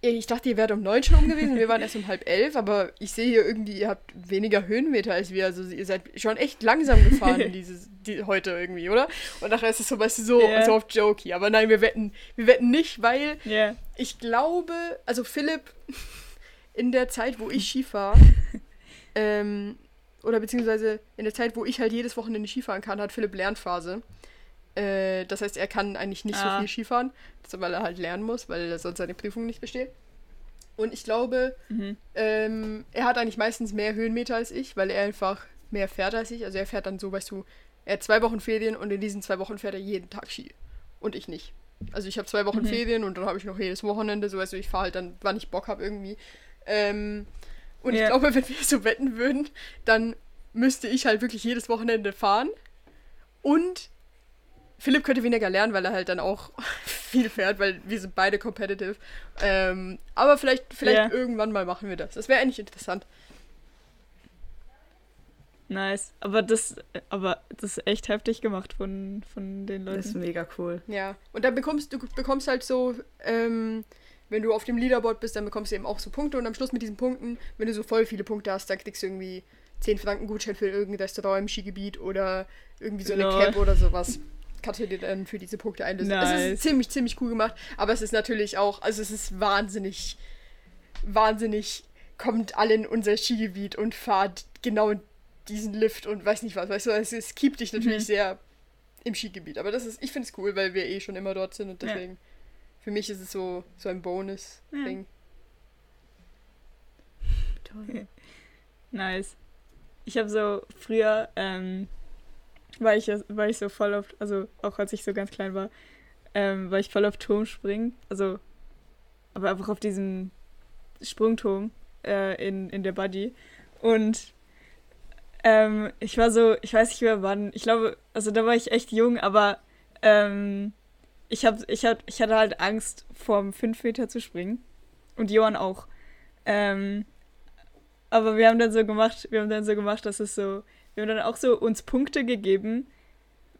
ich dachte, ihr wärt um neun schon um gewesen. Wir waren erst um halb elf, aber ich sehe hier irgendwie, ihr habt weniger Höhenmeter als wir. Also ihr seid schon echt langsam gefahren in dieses, die, heute irgendwie, oder? Und nachher ist es so, weißt du, so, Ja. so auf Jokey. Aber nein, wir wetten, wir wetten nicht, weil Ja. ich glaube, also Philipp, in der Zeit, wo ich Ski fahre, ähm, oder beziehungsweise in der Zeit, wo ich halt jedes Wochenende Skifahren kann, hat Philipp Lernphase. Äh, das heißt, er kann eigentlich nicht Ah. so viel Skifahren, weil er halt lernen muss, weil er sonst seine Prüfung nicht besteht. Und ich glaube, Mhm. ähm, er hat eigentlich meistens mehr Höhenmeter als ich, weil er einfach mehr fährt als ich. Also er fährt dann so, weißt du, er hat zwei Wochen Ferien und in diesen zwei Wochen fährt er jeden Tag Ski. Und ich nicht. Also ich habe zwei Wochen Mhm. Ferien und dann habe ich noch jedes Wochenende, so weißt du, ich fahre halt dann, wann ich Bock habe irgendwie. Ähm, und ich Ja. glaube, wenn wir so wetten würden, dann müsste ich halt wirklich jedes Wochenende fahren. Und Philipp könnte weniger lernen, weil er halt dann auch viel fährt, weil wir sind beide competitive. Ähm, aber vielleicht, vielleicht Ja. irgendwann mal machen wir das. Das wäre eigentlich interessant. Nice. Aber das, aber das ist echt heftig gemacht von, von den Das ist Leuten. mega cool. Ja. Und dann bekommst du bekommst halt so, ähm, wenn du auf dem Leaderboard bist, dann bekommst du eben auch so Punkte und am Schluss mit diesen Punkten, wenn du so voll viele Punkte hast, dann kriegst du irgendwie 10 Franken Gutschein für irgendein Restaurant im Skigebiet oder irgendwie so eine Lol. Cap oder sowas. Du dir dann für diese Punkte einlösen. Es Nice. ist ziemlich, ziemlich cool gemacht, aber es ist natürlich auch, also es ist wahnsinnig, wahnsinnig, kommt alle in unser Skigebiet und fahrt genau diesen Lift und weiß nicht was, weißt du, es, es keept dich natürlich Mhm. sehr im Skigebiet. Aber das ist, ich finde es cool, weil wir eh schon immer dort sind und Ja. deswegen, für mich ist es so, so ein Bonus-Ding. Toll. Nice. Ich habe so früher, ähm, war ich, war ich so voll auf, also auch als ich so ganz klein war, ähm, war ich voll auf Turmspringen. Also, aber einfach auf diesem Sprungturm äh, in, in der Buddy. Und ähm, ich war so, ich weiß nicht mehr wann, ich glaube, also da war ich echt jung, aber ähm, ich, hab, ich, hab, ich hatte halt Angst, vorm 5 Meter zu springen. Und Johann auch. Ähm, aber wir haben dann so gemacht, wir haben dann so gemacht, dass es so, wir haben dann auch so uns Punkte gegeben.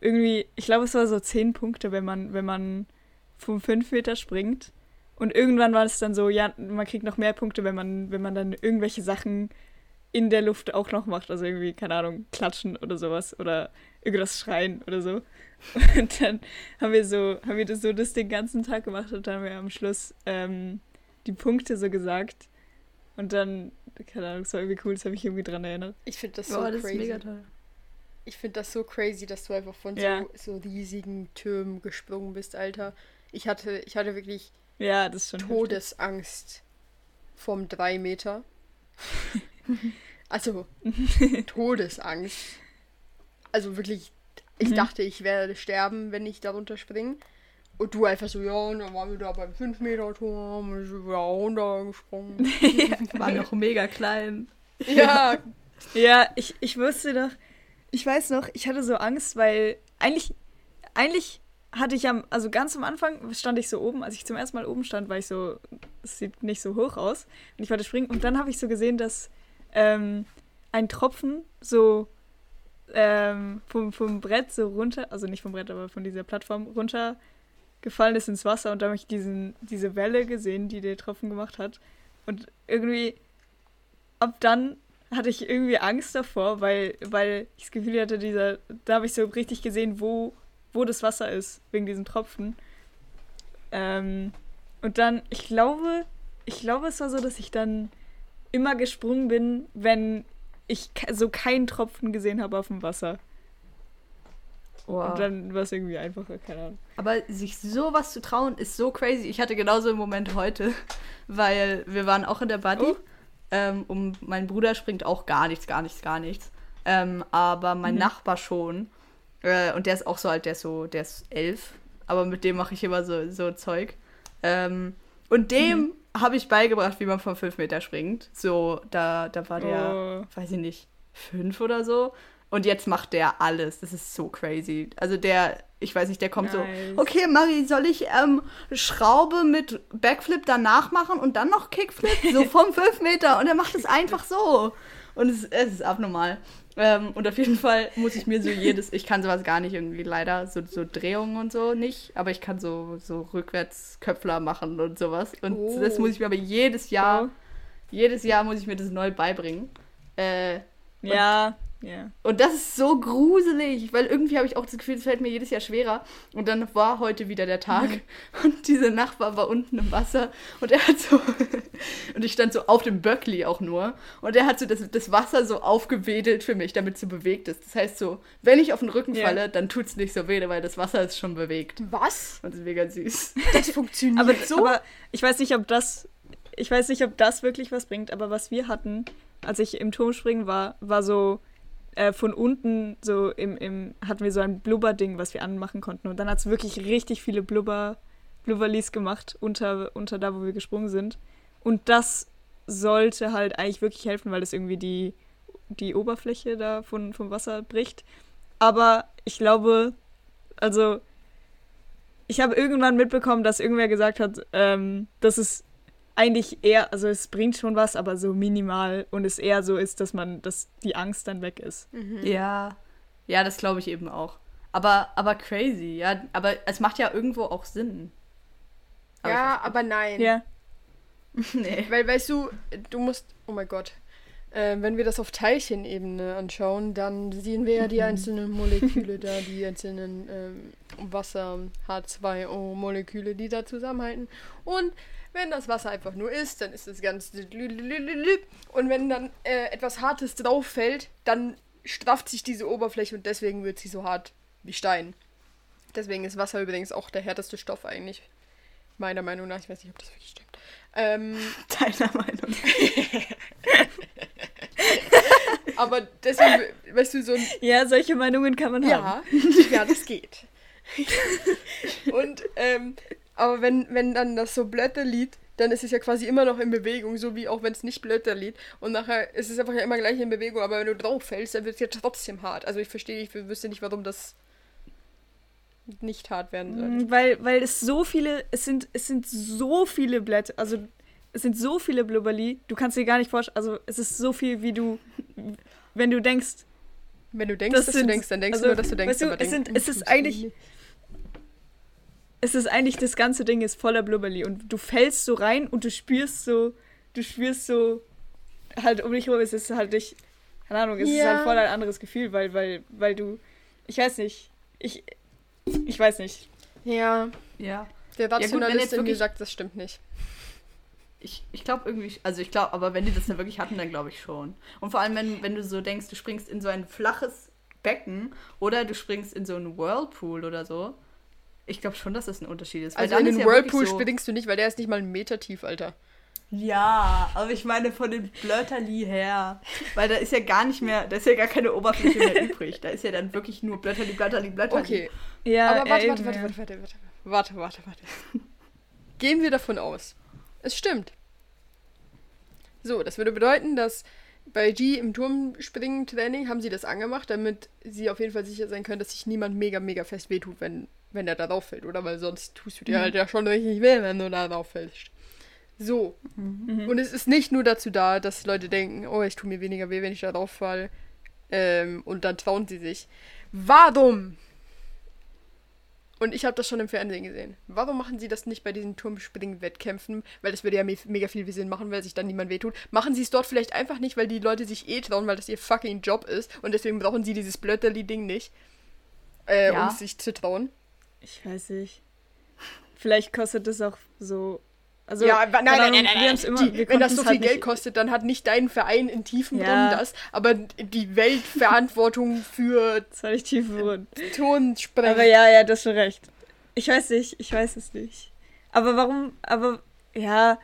Irgendwie, ich glaube, es war so 10 Punkte, wenn man, wenn man vom 5 Meter springt. Und irgendwann war es dann so, ja, man kriegt noch mehr Punkte, wenn man, wenn man dann irgendwelche Sachen in der Luft auch noch macht. Also irgendwie, keine Ahnung, klatschen oder sowas. Oder irgendwas schreien oder so. Und dann haben wir so, haben wir das so das den ganzen Tag gemacht und dann haben wir am Schluss ähm, die Punkte so gesagt. Und dann, keine Ahnung, das war irgendwie cool, das habe ich irgendwie dran erinnert. Ich finde das so das ist crazy. mega toll. Ich finde das so crazy, dass du einfach von Ja. so, so riesigen Türmen gesprungen bist, Alter. Ich hatte, ich hatte wirklich Ja, das ist schon. heftig. Todesangst vom 3 Meter. also, Todesangst. Also wirklich, ich Mhm. dachte, ich werde sterben, wenn ich darunter springe. Und du einfach so, ja, und dann waren wir da beim 5 Meter Turm und ich bin wieder runtergesprungen. War noch mega klein. ja, Ja, ich, ich wusste doch, ich weiß noch, ich hatte so Angst, weil eigentlich, eigentlich hatte ich am, also ganz am Anfang stand ich so oben, als ich zum ersten Mal oben stand, war ich so, es sieht nicht so hoch aus und ich wollte springen und dann habe ich so gesehen, dass ähm, ein Tropfen so ähm, vom, vom Brett so runter, also nicht vom Brett, aber von dieser Plattform runter gefallen ist ins Wasser und da habe ich diesen, diese Welle gesehen, die der Tropfen gemacht hat und irgendwie ab dann hatte ich irgendwie Angst davor, weil, weil ich das Gefühl hatte, dieser, da habe ich so richtig gesehen, wo, wo das Wasser ist, wegen diesen Tropfen. Ähm, und dann, ich glaube, ich glaube, es war so, dass ich dann immer gesprungen bin, wenn ich so keinen Tropfen gesehen habe auf dem Wasser. Wow. Und dann war es irgendwie einfacher, keine Ahnung. Aber sich sowas zu trauen, ist so crazy. Ich hatte genauso einen Moment heute, weil wir waren auch in der Buddy. Oh. Ähm, und mein Bruder springt auch gar nichts, gar nichts, gar nichts. Ähm, aber mein Mhm. Nachbar schon. Äh, und der ist auch so alt, der ist so, der ist elf. Aber mit dem mache ich immer so, so Zeug. Ähm, und dem Mhm. habe ich beigebracht, wie man von fünf Meter springt. So, da, da war der, Oh. weiß ich nicht, fünf oder so. Und jetzt macht der alles. Das ist so crazy. Also der, ich weiß nicht, der kommt Nice. so, okay, Marie, soll ich ähm, Schraube mit Backflip danach machen und dann noch Kickflip? So vom 5 Meter. Und er macht es einfach so. Und es, es ist abnormal. Ähm, und auf jeden Fall muss ich mir so jedes, ich kann sowas gar nicht irgendwie leider, so, so Drehungen und so nicht, aber ich kann so, so rückwärts Köpfler machen und sowas. Und Oh. das muss ich mir aber jedes Jahr, Wow. jedes Jahr muss ich mir das neu beibringen. Äh, Ja, ja. und das ist so gruselig, weil irgendwie habe ich auch das Gefühl, es fällt mir jedes Jahr schwerer. Und dann war heute wieder der Tag und dieser Nachbar war unten im Wasser und er hat so, und ich stand so auf dem Böckli auch nur und er hat so das, das Wasser so aufgewedelt für mich, damit es so bewegt ist. Das heißt so, wenn ich auf den Rücken falle, dann tut es nicht so weh, weil das Wasser ist schon bewegt. was? Und das ist mega süß. Das funktioniert Aber, so? aber ich weiß nicht, ob das. Ich weiß nicht, ob das wirklich was bringt, aber was wir hatten, als ich im Turmspringen war, war so äh, von unten so im, im hatten wir so ein Blubber-Ding, was wir anmachen konnten. Und dann hat es wirklich richtig viele Blubber, Blubberlis gemacht unter, unter da, wo wir gesprungen sind. Und das sollte halt eigentlich wirklich helfen, weil das irgendwie die, die Oberfläche da von, vom Wasser bricht. Aber ich glaube, also ich habe irgendwann mitbekommen, dass irgendwer gesagt hat, ähm, dass es eigentlich eher, also es bringt schon was, aber so minimal und es eher so ist, dass man, dass die Angst dann weg ist. Ja, ja, das glaube ich eben auch. Aber, aber crazy, ja. Aber es macht ja irgendwo auch Sinn. Aber ja, aber nein. Ja. nee. Weil, weißt du, du musst, oh mein Gott, äh, wenn wir das auf Teilchenebene anschauen, dann sehen wir ja die einzelnen Moleküle da, die einzelnen ähm, Wasser, H2O-Moleküle, die da zusammenhalten. Und wenn das Wasser einfach nur ist, dann ist das Ganze. Und wenn dann äh, etwas Hartes drauf fällt, dann strafft sich diese Oberfläche und deswegen wird sie so hart wie Stein. Deswegen ist Wasser übrigens auch der härteste Stoff eigentlich. Meiner Meinung nach. Ich weiß nicht, ob das wirklich stimmt. Ähm, Deiner Meinung. aber deswegen, weißt du, so ein Ja, solche Meinungen kann man haben. Ja, ja, das geht. Und, ähm, aber wenn, wenn dann das so Blätter liegt, dann ist es ja quasi immer noch in Bewegung, so wie auch wenn es nicht Blätter liegt. Und nachher ist es einfach ja immer gleich in Bewegung, aber wenn du drauf fällst, dann wird es ja trotzdem hart. Also ich verstehe, ich wüsste nicht, warum das nicht hart werden soll. Mm, Weil, weil es so viele, es sind, es sind so viele Blätter, also es sind so viele Blubberli, du kannst dir gar nicht vorstellen, also es ist so viel, wie du, wenn du denkst, Wenn du denkst, Das dass sind- du denkst, dann denkst also, du nur, dass du denkst. weißt du, es sind- es ist eigentlich- es ist eigentlich, das ganze Ding ist voller Blubberli und du fällst so rein und du spürst so, du spürst so, halt um dich herum, es ist halt nicht, keine Ahnung, es ist Ja. halt voll ein anderes Gefühl, weil, weil, weil du, ich weiß nicht, ich, ich weiß nicht. Ja, Ja. der Rationalist jetzt in mir sagt, das stimmt nicht. Ich, ich glaube irgendwie, also ich glaube, aber wenn die das dann wirklich hatten, dann glaube ich schon. Und vor allem, wenn, wenn du so denkst, du springst in so ein flaches Becken oder du springst in so einen Whirlpool oder so, Ich glaube schon, dass das ein Unterschied ist. weil Also dann in ist den ja Whirlpool so- springst du nicht, weil der ist nicht mal einen Meter tief, Alter. Ja, aber ich meine von dem Blötterli her. Weil da ist ja gar nicht mehr, da ist ja gar keine Oberfläche mehr übrig. Da ist ja dann wirklich nur Blötterli, Blötterli, Blötterli. Okay, Ja, aber warte, ja, warte, ja. warte, warte, warte, warte, warte, warte. Gehen wir davon aus. Es stimmt. So, das würde bedeuten, dass bei G im Turmspringen-Training haben sie das angemacht, damit sie auf jeden Fall sicher sein können, dass sich niemand mega, mega fest wehtut, wenn, wenn er da drauf fällt, oder? Weil sonst tust du dir halt ja schon richtig weh, wenn du da drauf fällst. So. Und es ist nicht nur dazu da, dass Leute denken, oh, ich tue mir weniger weh, wenn ich da drauf falle. Ähm, und dann trauen sie sich. Warum? Und ich habe das schon im Fernsehen gesehen. Warum machen sie das nicht bei diesen Turmspringen-Wettkämpfen? Weil das würde ja me mega viel Sinn machen, weil sich dann niemand wehtut. Machen sie es dort vielleicht einfach nicht, weil die Leute sich eh trauen, weil das ihr fucking Job ist. Und deswegen brauchen sie dieses Blötterli-Ding nicht. Äh, Ja. um sich zu trauen. Ich weiß nicht. Vielleicht kostet es auch so. Also, ja, nein, nein, nein, nein, haben's immer, die, wenn das so konnten's viel halt Geld nicht- kostet, dann hat nicht dein Verein in Tiefenbrunn Ja. das, aber die Weltverantwortung für Das war nicht tiefenrund. Turnspringen. Aber ja, ja, das ist schon recht. Ich weiß nicht, ich weiß es nicht. Aber warum, aber ja,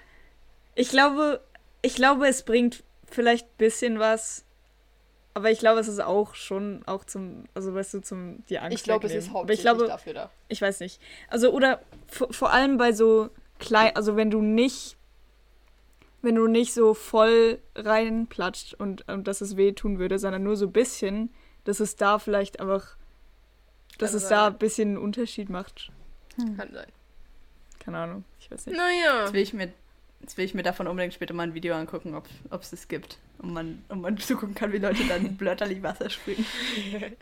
ich glaube, ich glaube, es bringt vielleicht ein bisschen was. Aber ich glaube, es ist auch schon auch zum, also weißt du, zum die Angst ich glaube, es ist hauptsächlich ich glaube, dafür da. ich weiß nicht. Also oder vor, allem bei so klein, also wenn du nicht, wenn du nicht so voll reinplatscht und, und dass es weh tun würde, sondern nur so ein bisschen, dass es da vielleicht einfach, dass Kann es da sein. ein bisschen einen Unterschied macht. Kann sein. Keine Ahnung, ich weiß nicht. Naja. Jetzt will ich mir, jetzt will ich mir davon unbedingt später mal ein Video angucken, ob ob es das gibt. Und man, und man zugucken kann, wie Leute dann Blötterli Wasser springen.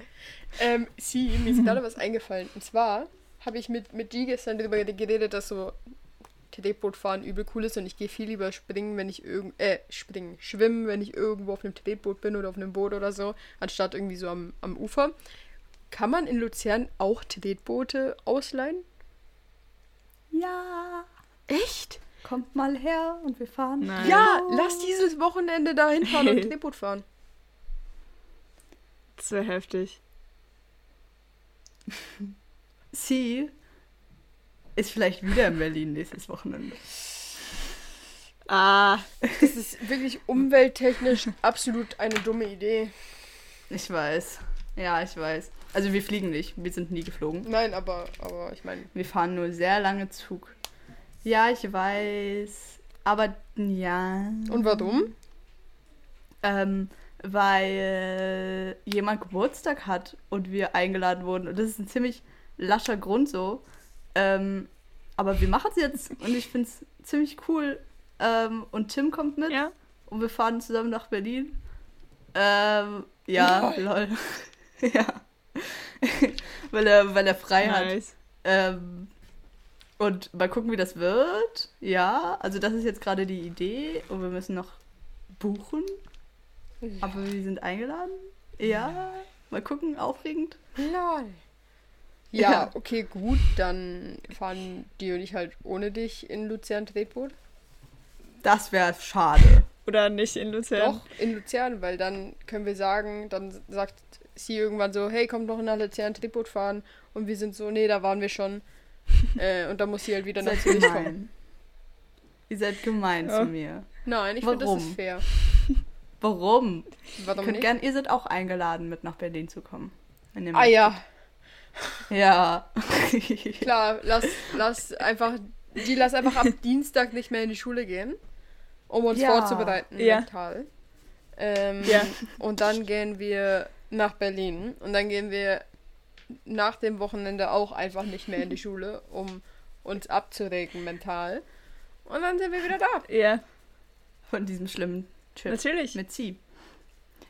Ähm, sie, mir ist gerade was eingefallen. Und zwar habe ich mit, mit G gestern darüber geredet, dass so Tretbootfahren übel cool ist und ich gehe viel lieber springen, wenn ich irgend äh, springen, schwimmen, wenn ich irgendwo auf einem Tretboot bin oder auf einem Boot oder so, anstatt irgendwie so am, am Ufer. Kann man in Luzern auch Tretboote ausleihen? Ja, Echt? Kommt mal her und wir fahren. Nein. Ja, lass dieses Wochenende da hinfahren und Tretboot fahren. Das wäre heftig. Sie ist vielleicht wieder in Berlin nächstes Wochenende. Ah, Das ist wirklich umwelttechnisch absolut eine dumme Idee. Ich weiß. Ja, ich weiß. Also wir fliegen nicht. Wir sind nie geflogen. Nein, aber, aber ich meine, Wir fahren nur sehr lange Zug. Ja, ich weiß. Aber ja. und warum? Ähm, weil jemand Geburtstag hat und wir eingeladen wurden. Und das ist ein ziemlich lascher Grund so. Ähm, aber wir machen es jetzt und ich finde es ziemlich cool. Ähm, und Tim kommt mit ja. und wir fahren zusammen nach Berlin. Ähm, ja, lol. ja. weil, er, weil er frei hat. Nice. Ähm, und mal gucken, wie das wird. Ja, also das ist jetzt gerade die Idee und wir müssen noch buchen. Aber wir sind eingeladen. Ja, mal gucken, aufregend. Lol. Ja. Ja, okay, gut. Dann fahren die und ich halt ohne dich in Luzern Tretboot. Das wäre schade. Oder nicht in Luzern. Doch, in Luzern, weil dann können wir sagen, dann sagt sie irgendwann so, hey, kommt noch nach Luzern Tretboot fahren. Und wir sind so, nee, da waren wir schon. Äh, und dann muss sie halt wieder Ihr nach Zürich kommen. Ihr seid gemein Ja. zu mir. Nein, ich finde, das ist fair. Warum? Warum Könnt nicht? gern, ihr seid auch eingeladen, mit nach Berlin zu kommen. Ihr Ah ja. Ja. klar, lass, lass einfach, die lass einfach ab Dienstag nicht mehr in die Schule gehen, um uns Ja. vorzubereiten Ja. mental. Ähm, Ja. Und dann gehen wir nach Berlin und dann gehen wir nach dem Wochenende auch einfach nicht mehr in die Schule, um uns abzuregen mental. Und dann sind wir wieder da. Ja, Von diesem schlimmen Trip. natürlich. Mit sie.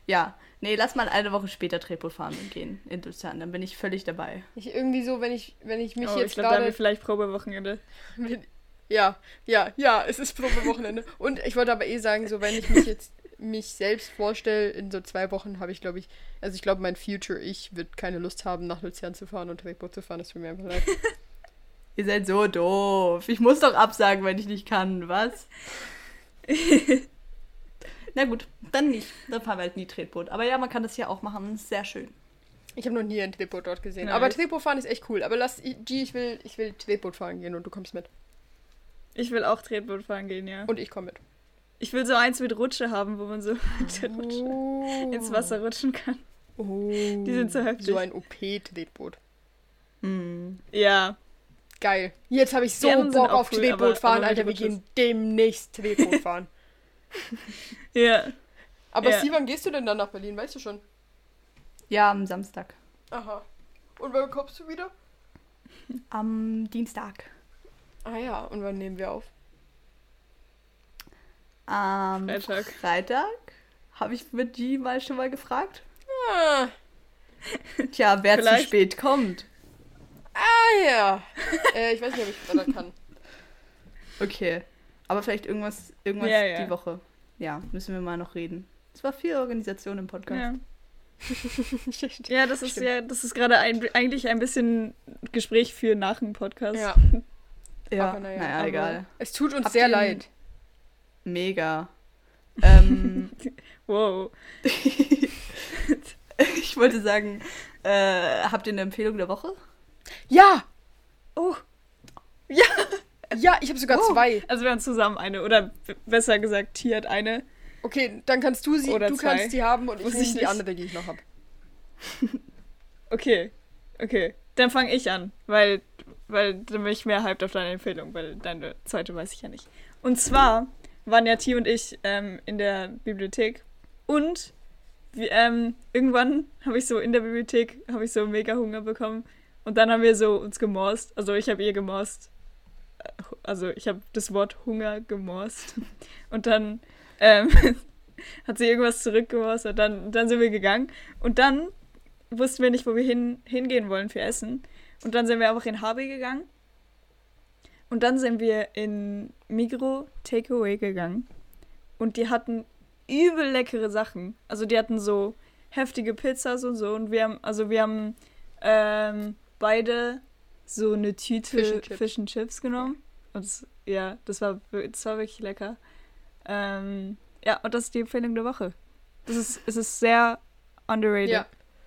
Ja. Nee, lass mal eine Woche später Tretboot fahren und gehen in Luzern. Dann bin ich völlig dabei. Ich irgendwie so, wenn ich, wenn ich mich oh, ich jetzt glaube, da haben wir vielleicht Probewochenende. Wenn- Ja, ja, ja, es ist Probewochenende. Und ich wollte aber eh sagen, so wenn ich mich jetzt mich selbst vorstelle, in so zwei Wochen habe ich, glaube ich, also ich glaube, mein Future Ich wird keine Lust haben, nach Luzern zu fahren und Tretboot zu fahren. Das tut mir einfach leid. Ihr seid so doof. Ich muss doch absagen, wenn ich nicht kann, was? Na gut, dann nicht. Dann fahren wir halt nie Tretboot. Aber ja, man kann das hier auch machen. Das ist sehr schön. Ich habe noch nie ein Tretboot dort gesehen. Nice. Aber Tretbootfahren ist echt cool. Aber lass, G, ich will, ich will Tretboot fahren gehen und du kommst mit. Ich will auch Tretboot fahren gehen, ja. Und ich komme mit. Ich will so eins mit Rutsche haben, wo man so mit der Rutsche Oh. ins Wasser rutschen kann. Oh. Die sind so heftig. So ein OP-Tretboot. Hm. Ja. Geil. Jetzt habe ich so Bock auch auf cool, Tretboot aber- fahren, aber Alter. Wir gehen demnächst Tretboot fahren. Ja. Aber Ja. Steve, wann gehst du denn dann nach Berlin? Weißt du schon? Ja, am Samstag. Aha. Und wann kommst du wieder? Am Dienstag. Ah ja, und wann nehmen wir auf? Am Freitag. Freitag habe ich mit G mal schon mal gefragt. Ah, Tja, wer zu Vielleicht- spät kommt. ah ja. äh, ich weiß nicht, ob ich Freitag kann. Okay. Aber vielleicht irgendwas, irgendwas Ja, ja. die Woche. Ja, müssen wir mal noch reden. Es war viel Organisation im Podcast. Ja. Ja, das ist Stimmt. ja, das ist gerade ein, eigentlich ein bisschen Gespräch für nach dem Podcast. Ja, Ja, Aber naja, naja, egal. es tut uns Habt sehr leid. Mega. ähm, Wow. ich wollte sagen, äh, habt ihr eine Empfehlung der Woche? Ja! Oh. Ja, ich habe sogar Oh. zwei. Also wir haben zusammen eine, oder besser gesagt, Tier hat eine. Okay, dann kannst du sie, Oder du zwei. kannst die haben und ich Muss nehme ich die andere, die ich noch habe. Okay. Okay. Dann fange ich an, weil, weil dann bin ich mehr hyped auf deine Empfehlung, weil deine zweite weiß ich ja nicht. Und zwar waren ja T und ich ähm, in der Bibliothek und wie, ähm, irgendwann habe ich so in der Bibliothek habe ich so mega Hunger bekommen und dann haben wir so uns gemorst. Also ich habe ihr gemorst. Äh, Also ich habe das Wort Hunger gemorst und dann ähm, hat sie irgendwas zurückgemorst und dann, dann sind wir gegangen und dann wussten wir nicht, wo wir hin, hingehen wollen für Essen. Und dann sind wir einfach in HB gegangen. Und dann sind wir in Migro Takeaway gegangen. Und die hatten übel leckere Sachen. Also die hatten so heftige Pizzas und so. Und wir haben, also wir haben ähm, beide so eine Tüte Fish and Chips. Fish and Chips genommen. Und das, ja, das war, das war wirklich lecker. Ähm, ja, und das ist die Empfehlung der Woche. Das ist, es ist sehr underrated. Ja.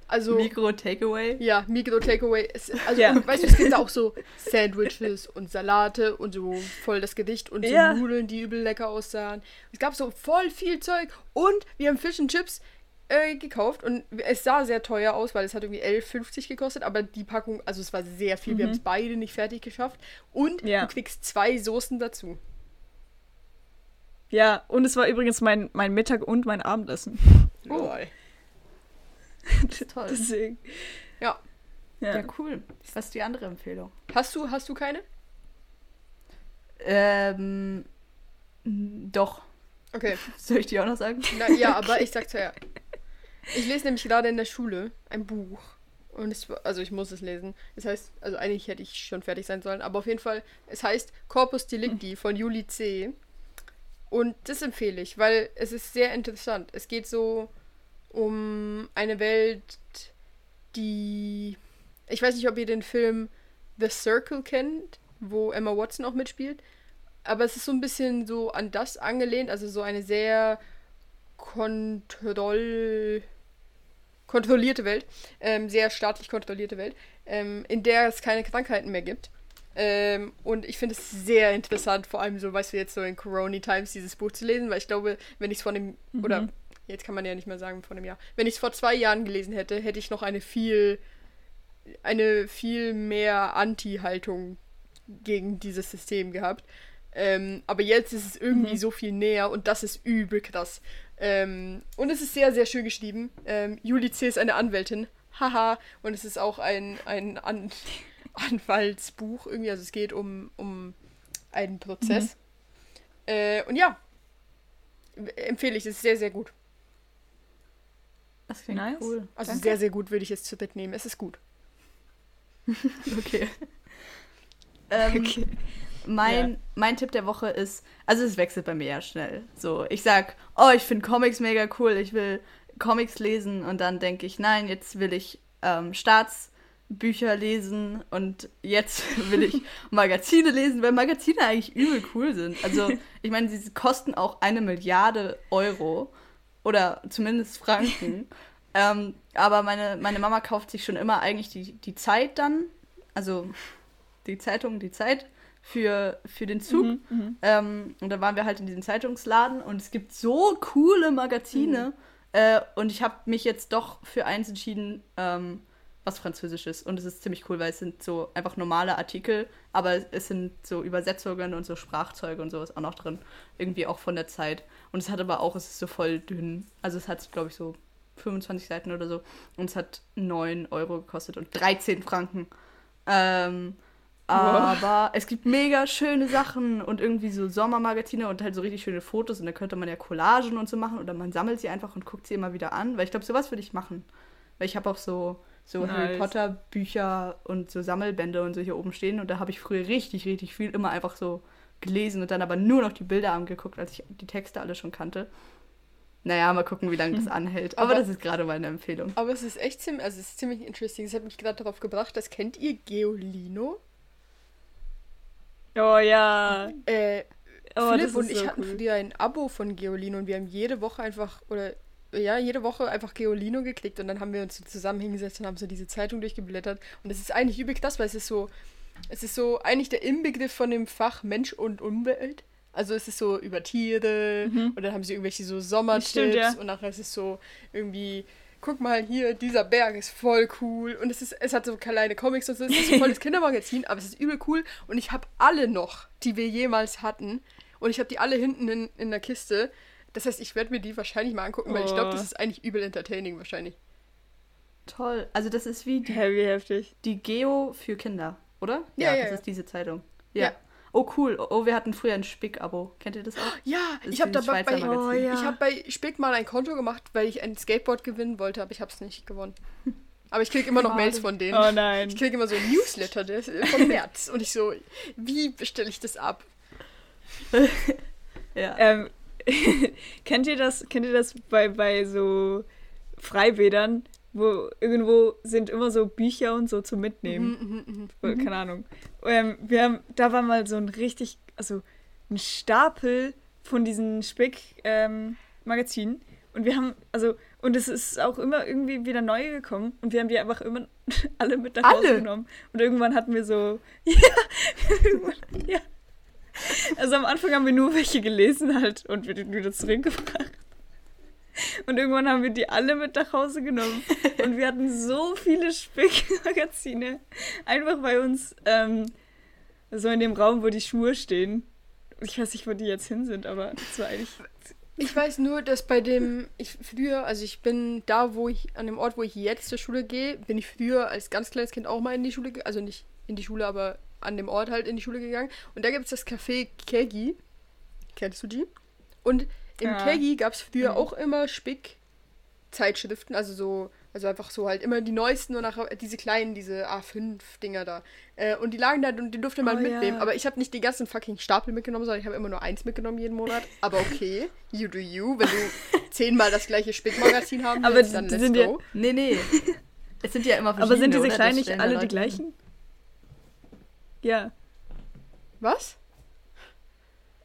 Also, Mikro Takeaway. ja, Migro Takeaway. ist- Also, Ja. und weißt du, es gibt da auch so Sandwiches und Salate und so voll das Gedicht und so Ja. Nudeln, die übel lecker aussahen. Es gab so voll viel Zeug und wir haben Fish and Chips äh, gekauft und es sah sehr teuer aus, weil es hat irgendwie 11,50 gekostet, aber die Packung, also es war sehr viel, wir Mhm. haben es beide nicht fertig geschafft und Ja. du kriegst zwei Soßen dazu. Ja, und es war übrigens mein, mein Mittag und mein Abendessen. Oh. Lol. Toll. Deswegen. Ja. Ja. Ja, cool. Was ist die andere Empfehlung? Hast du, hast du keine? Ähm, doch. Okay. Soll ich die auch noch sagen? Na, ja, aber ich sag zuerst. Ich lese nämlich gerade in der Schule ein Buch. Und es also ich muss es lesen. Es heißt, also eigentlich hätte ich schon fertig sein sollen, aber auf jeden Fall, es heißt Corpus Delicti von Juli C. Und das empfehle ich, weil es ist sehr interessant. Es geht so um eine Welt, die. Ich weiß nicht, ob ihr den Film The Circle kennt, wo Emma Watson auch mitspielt. Aber es ist so ein bisschen so an das angelehnt, also so eine sehr kontroll kontrollierte Welt, ähm, sehr staatlich kontrollierte Welt, ähm, in der es keine Krankheiten mehr gibt. Ähm, und ich finde es sehr interessant, vor allem so, weißt du, jetzt so in Corona Times dieses Buch zu lesen, weil ich glaube, wenn ich es vor einem, oder jetzt kann man ja nicht mehr sagen vor einem Jahr, wenn ich es vor zwei Jahren gelesen hätte, hätte ich noch eine viel, eine viel mehr Anti-Haltung gegen dieses System gehabt. Ähm, aber jetzt ist es irgendwie so viel näher und das ist übel krass. Ähm, und es ist sehr, sehr schön geschrieben. Ähm, Juli C. ist eine Anwältin. Haha. Und es ist auch ein, ein An Anwaltsbuch irgendwie. Also es geht um, um einen Prozess. Äh, und ja. Empfehle ich. Es ist sehr, sehr gut. Das klingt Nice. cool. Also Danke. sehr, sehr gut würde ich es zu dritt nehmen. Es ist gut. Okay. ähm, Okay. Mein, mein Tipp der Woche ist, also es wechselt bei mir ja schnell. So, ich sag, oh, ich finde Comics mega cool, ich will Comics lesen und dann denke ich, nein, jetzt will ich ähm, Staatsbücher lesen und jetzt will ich Magazine lesen, weil Magazine eigentlich übel cool sind. Also, ich meine, sie kosten auch eine Milliarde Euro oder zumindest Franken. Ähm, aber meine, meine Mama kauft sich schon immer eigentlich die, die Zeit dann, also die Zeitung, die Zeit für, für den Zug. Mhm, mhm. Ähm, und da waren wir halt in diesem Zeitungsladen und es gibt so coole Magazine. Äh, und ich habe mich jetzt doch für eins entschieden, ähm, was Französisches. Und es ist ziemlich cool, weil es sind so einfach normale Artikel, aber es sind so Übersetzungen und so Sprachzeuge und sowas auch noch drin. Irgendwie auch von der Zeit. Und es hat aber auch, es ist so voll dünn. Also es hat, glaube ich, so 25 Seiten oder so. Und es hat 9 Euro gekostet und 13 Franken. Ähm, aber es gibt mega schöne Sachen und irgendwie so Sommermagazine und halt so richtig schöne Fotos. Und da könnte man ja Collagen und so machen oder man sammelt sie einfach und guckt sie immer wieder an. Weil ich glaube, sowas würde ich machen. Weil ich habe auch so, so Harry Nice. Potter Bücher und so Sammelbände und so hier oben stehen. Und da habe ich früher richtig, richtig viel immer einfach so gelesen und dann aber nur noch die Bilder angeguckt, als ich die Texte alle schon kannte. Naja, mal gucken, wie lange das anhält. Aber, Aber- das ist gerade meine Empfehlung. Aber es ist echt ziemlich, also es ist ziemlich interesting. Es hat mich gerade darauf gebracht, das kennt ihr Geolino? Oh ja. Äh, Oh, Philipp das und ich so hatten cool. früher ein Abo von Geolino und wir haben jede Woche einfach, oder ja, jede Woche einfach Geolino geklickt und dann haben wir uns so zusammen hingesetzt und haben so diese Zeitung durchgeblättert. Und es ist eigentlich übel krass, weil es ist so, es ist so eigentlich der Inbegriff von dem Fach Mensch und Umwelt. Also es ist so über Tiere und dann haben sie irgendwelche so Sommertipps Stimmt, ja. und nachher ist es so irgendwie, guck mal hier, dieser Berg ist voll cool und es ist, es hat so kleine Comics und so, es ist so voll das Kindermagazin, aber es ist übel cool und ich habe alle noch, die wir jemals hatten und ich habe die alle hinten in, in der Kiste. Das heißt, ich werde mir die wahrscheinlich mal angucken, weil ich glaube, Oh. das ist eigentlich übel entertaining wahrscheinlich. Toll. Also das ist wie die, Heavy heftig. die Geo für Kinder, oder? Ja, ja, das ja. ist diese Zeitung. Ja. Ja. Oh, cool. Oh, wir hatten früher ein Spick-Abo. Kennt ihr das auch? Ja, Das ich habe dabei Schweizer bei. Oh, ja. ich habe bei Spick mal ein Konto gemacht, weil ich ein Skateboard gewinnen wollte, aber ich habe es nicht gewonnen. Aber ich kriege immer noch. Mails von denen. Oh nein. Ich kriege immer so ein Newsletter der ist von März und ich so, wie bestelle ich das ab? Ja. Ähm, kennt ihr das, kennt ihr das bei, bei so Freibädern, wo irgendwo sind immer so Bücher und so zum Mitnehmen? Mhm, Äh, Keine Ahnung. Ähm, wir haben, da war mal so ein richtig, also ein Stapel von diesen Spick-Magazinen. und wir haben, also, und es ist auch immer irgendwie wieder neu gekommen. Und wir haben die einfach immer alle mit nach Hause Alle? genommen. Und irgendwann hatten wir so, ja, irgendwann, ja. Also am Anfang haben wir nur welche gelesen halt und wieder, wieder zurückgebracht. Und irgendwann haben wir die alle mit nach Hause genommen. Und wir hatten so viele Spick-Magazine. Einfach bei uns ähm, so in dem Raum, wo die Schuhe stehen. Ich weiß nicht, wo die jetzt hin sind, aber es war eigentlich. Ich weiß nur, dass bei dem, ich früher, also ich bin da, wo ich, an dem Ort, wo ich jetzt zur Schule gehe, bin ich früher als ganz kleines Kind auch mal in die Schule, also nicht in die Schule, aber an dem Ort halt in die Schule gegangen. Und da gibt es das Café Kegi. Kennst du die? Und im Ja. Kegi gab es früher Mhm. auch immer Spick-Zeitschriften, also so, also einfach so halt immer die neuesten und nachher diese kleinen, diese A5-Dinger da. Äh, und die lagen da und die durfte man Oh, mitnehmen. ja. Aber ich habe nicht die ganzen fucking Stapel mitgenommen, sondern ich habe immer nur eins mitgenommen jeden Monat. Aber okay, you do you. Wenn du zehnmal das gleiche Spickmagazin haben Aber willst, die- dann let's sind ja- go. Nee, nee. Es sind ja immer verschiedene. Aber sind diese kleinen nicht alle die gleichen? Ja. Was?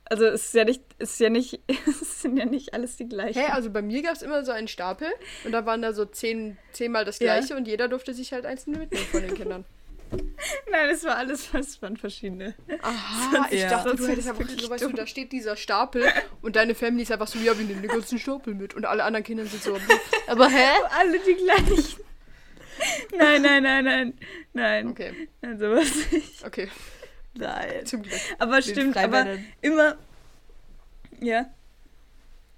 Also es ist ja nicht, es ist ja nicht, es sind ja nicht alles die gleichen. Hä, also bei mir gab es immer so einen Stapel und da waren da so zehn, zehnmal das Ja. gleiche und jeder durfte sich halt einzeln mitnehmen von den Kindern. Nein, es war alles, es waren verschiedene. Aha, ich Ja. dachte, Sonst du hättest einfach so, weißt du, da steht dieser Stapel und deine Family ist einfach so, ja, wir nehmen den ganzen Stapel mit und alle anderen Kinder sind so, aber hä? Alle die gleichen. Nein, nein, nein, nein. Nein. Okay, Nein, sowas nicht. okay, Nein. zum Glück. Aber stimmt, aber immer. Ja.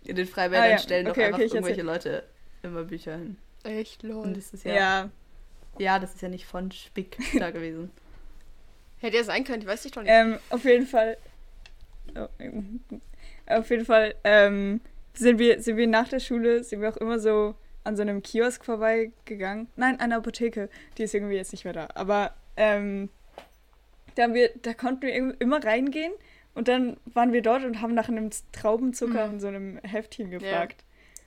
In den Freibädern Ah, ja. stellen doch Okay, einfach okay, ich irgendwelche Leute immer Bücher hin. Echt, lol. Und das ist Ja. ja, ja. das ist ja nicht von Spick da gewesen. Hätte ja sein können, ich weiß nicht doch nicht. Ähm, auf jeden Fall. Oh, auf jeden Fall ähm, sind, wir, sind wir nach der Schule, sind wir auch immer so an so einem Kiosk vorbeigegangen. Nein, eine Apotheke. Die ist irgendwie jetzt nicht mehr da. Aber ähm, da, haben wir, da konnten wir immer reingehen und dann waren wir dort und haben nach einem Traubenzucker Mhm. in so einem Heftchen gefragt.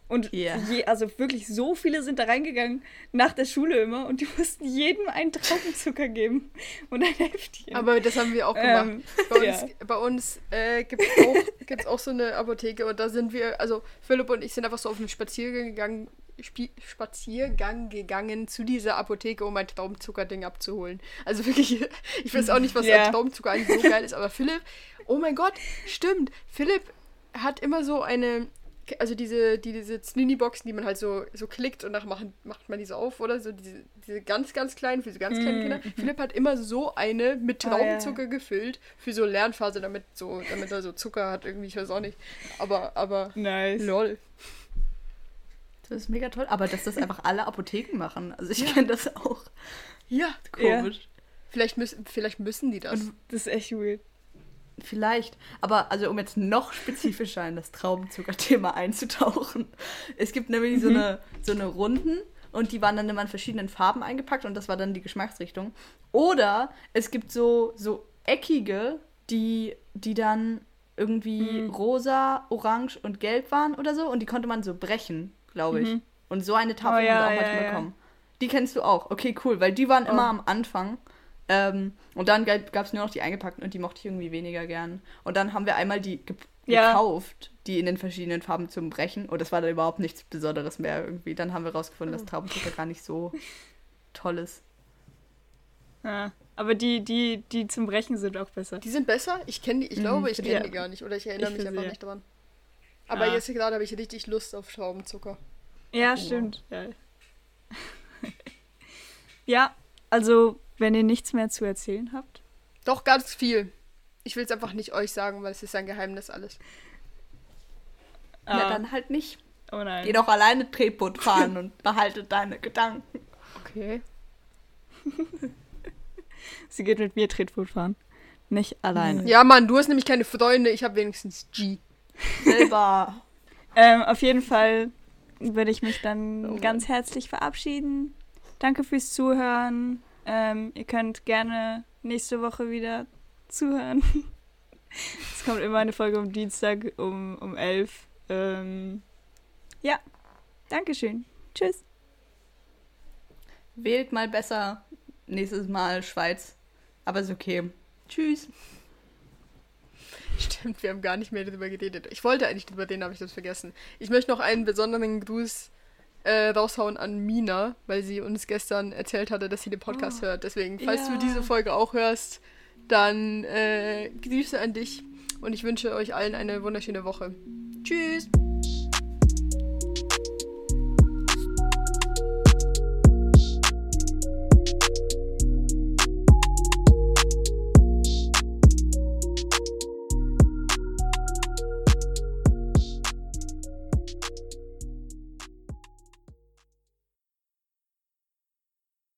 Und Ja. je, also wirklich so viele sind da reingegangen nach der Schule immer und die mussten jedem einen Traubenzucker geben und ein Heftchen. Aber das haben wir auch gemacht. Ähm, Bei uns, ja. bei uns äh, gibt es auch, gibt's auch so eine Apotheke und da sind wir, also Philipp und ich sind einfach so auf einen Spaziergang gegangen Spi Spaziergang gegangen zu dieser Apotheke, um mein Traumzuckerding abzuholen. Also wirklich, ich weiß auch nicht, was Ja. an Traumzucker eigentlich so geil ist, aber Philipp, oh mein Gott, stimmt. Philipp hat immer so eine, also diese, die, diese Znini-Boxen, die man halt so, so klickt und danach macht, macht man die so auf, oder? So diese, diese ganz, ganz kleinen, für so ganz kleine Kinder. Philipp hat immer so eine mit Ah, ja. Traubenzucker gefüllt für so Lernphase, damit so, damit er so Zucker hat, irgendwie, ich weiß auch nicht. Aber, aber, Nice. lol. Das ist mega toll. Aber dass das einfach alle Apotheken machen. Also ich kenne das auch. Ja. Komisch. Vielleicht müssen, vielleicht müssen die das. Das ist echt weird. Vielleicht. Aber also um jetzt noch spezifischer in das Traubenzucker-Thema einzutauchen. Es gibt nämlich so, eine, so eine Runden und die waren dann immer in verschiedenen Farben eingepackt und das war dann die Geschmacksrichtung. Oder es gibt so, so eckige, die, die dann irgendwie rosa, orange und gelb waren oder so und die konnte man so brechen, glaube ich. Und so eine Tafel Oh, ja, haben wir auch ja, manchmal ja. bekommen. Die kennst du auch. Okay, cool, weil die waren immer Oh. am Anfang. Ähm, und dann gab es nur noch die eingepackten und die mochte ich irgendwie weniger gern. Und dann haben wir einmal die ge Ja. gekauft, die in den verschiedenen Farben zum Brechen. Und das war dann überhaupt nichts Besonderes mehr irgendwie. Dann haben wir rausgefunden, dass Traubenzucker gar nicht so toll ist. Ja. Aber die, die, die zum Brechen sind auch besser. Die sind besser? Ich kenne die, ich Mhm, glaube, ich kenne die- die gar nicht. Oder ich erinnere ich mich einfach sie. nicht dran. Aber Ah. jetzt gerade habe ich richtig Lust auf Traubenzucker. Ja, stimmt. Ja. ja, also, wenn ihr nichts mehr zu erzählen habt. Doch, ganz viel. Ich will es einfach nicht euch sagen, weil es ist ein Geheimnis alles. Ja, Ah, dann halt nicht. oh nein. Geh doch alleine Tretboot fahren und behalte deine Gedanken. Okay. Sie geht mit mir Tretboot fahren. Nicht alleine. Ja, Mann, du hast nämlich keine Freunde. Ich habe wenigstens G. Selber. Ähm, auf jeden Fall würde ich mich dann Oh ganz herzlich verabschieden. Danke fürs Zuhören. Ähm, ihr könnt gerne nächste Woche wieder zuhören. es kommt immer eine Folge am Dienstag um, um 11. Ähm, ja, Dankeschön. Tschüss. Wählt mal besser nächstes Mal Schweiz. Aber ist okay. Tschüss. Stimmt, wir haben gar nicht mehr darüber geredet. Ich wollte eigentlich drüber reden, habe ich das vergessen. Ich möchte noch einen besonderen Gruß äh, raushauen an Mina, weil sie uns gestern erzählt hatte, dass sie den Podcast hört. Deswegen, falls ja. du diese Folge auch hörst, dann äh, Grüße an dich und ich wünsche euch allen eine wunderschöne Woche. Tschüss!